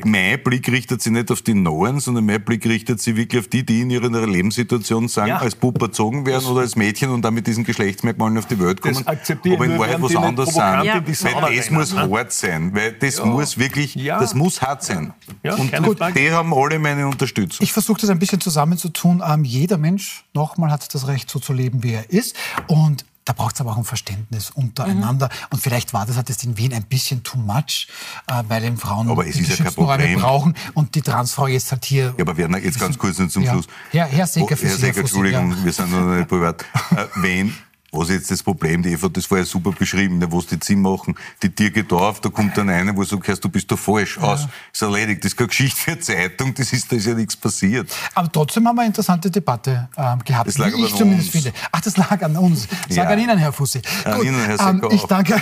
mein Blick richtet sich nicht auf die Neuen, sondern mein Blick richtet sich wirklich auf die, die in ihrer Lebenssituation sagen, ja. als Puppe erzogen werden oder als Mädchen und dann mit diesen Geschlechtsmerkmalen auf die Welt kommen, aber in Wahrheit was anderes sind ja. in die Sauna Weil das muss hart sein, weil das ja. muss wirklich, ja. das muss hart sein. Ja, und gut, die haben alle meine Unterstützung. Ich versuche das ein bisschen zusammenzutun. Ähm, jeder Mensch, nochmal, hat das Recht, so zu leben, wie er ist. Und da braucht es aber auch ein Verständnis untereinander. Mhm. Und vielleicht war das halt das in Wien ein bisschen too much, äh, weil den Frauen aber es die ist ja brauchen und die Transfrau jetzt halt hier. Ja, aber Werner, jetzt ganz kurz zum Schluss. Herr, Herr Seger, für Herr Seger, Entschuldigung, ja. wir sind noch nicht privat. Äh, wenn was ist jetzt das Problem? Die Eva hat das vorher super beschrieben, wo sie die Zimmer machen. Die Tür geht auf, da kommt dann einer, wo du sagst, du bist da falsch. Aus. Ja. Ist erledigt. Das ist keine Geschichte für eine Zeitung, das ist, da ist ja nichts passiert. Aber trotzdem haben wir eine interessante Debatte ähm, gehabt, das lag wie ich zumindens uns. finde. Ach, das lag an uns. Sag ja. an Ihnen, Herr Fussi. An Gut, Ihnen, Herr ähm, ich, danke,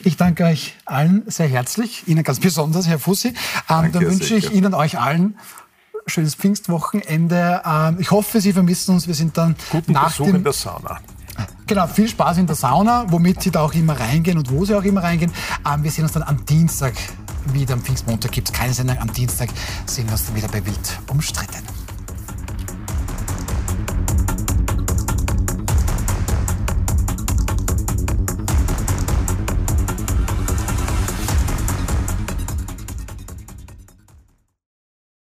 ich danke euch allen sehr herzlich, Ihnen ganz besonders, Herr Fussi. Ähm, danke, dann wünsche ich Ihnen euch allen schönes Pfingstwochenende. Ähm, ich hoffe, Sie vermissen uns. Wir sind dann Guten nach Besuch dem in der Sauna. Genau, viel Spaß in der Sauna, womit Sie da auch immer reingehen und wo Sie auch immer reingehen. Ähm, wir sehen uns dann am Dienstag wieder. Am Pfingstmontag gibt es keine Sendung. Am Dienstag sehen wir uns dann wieder bei Wild umstritten.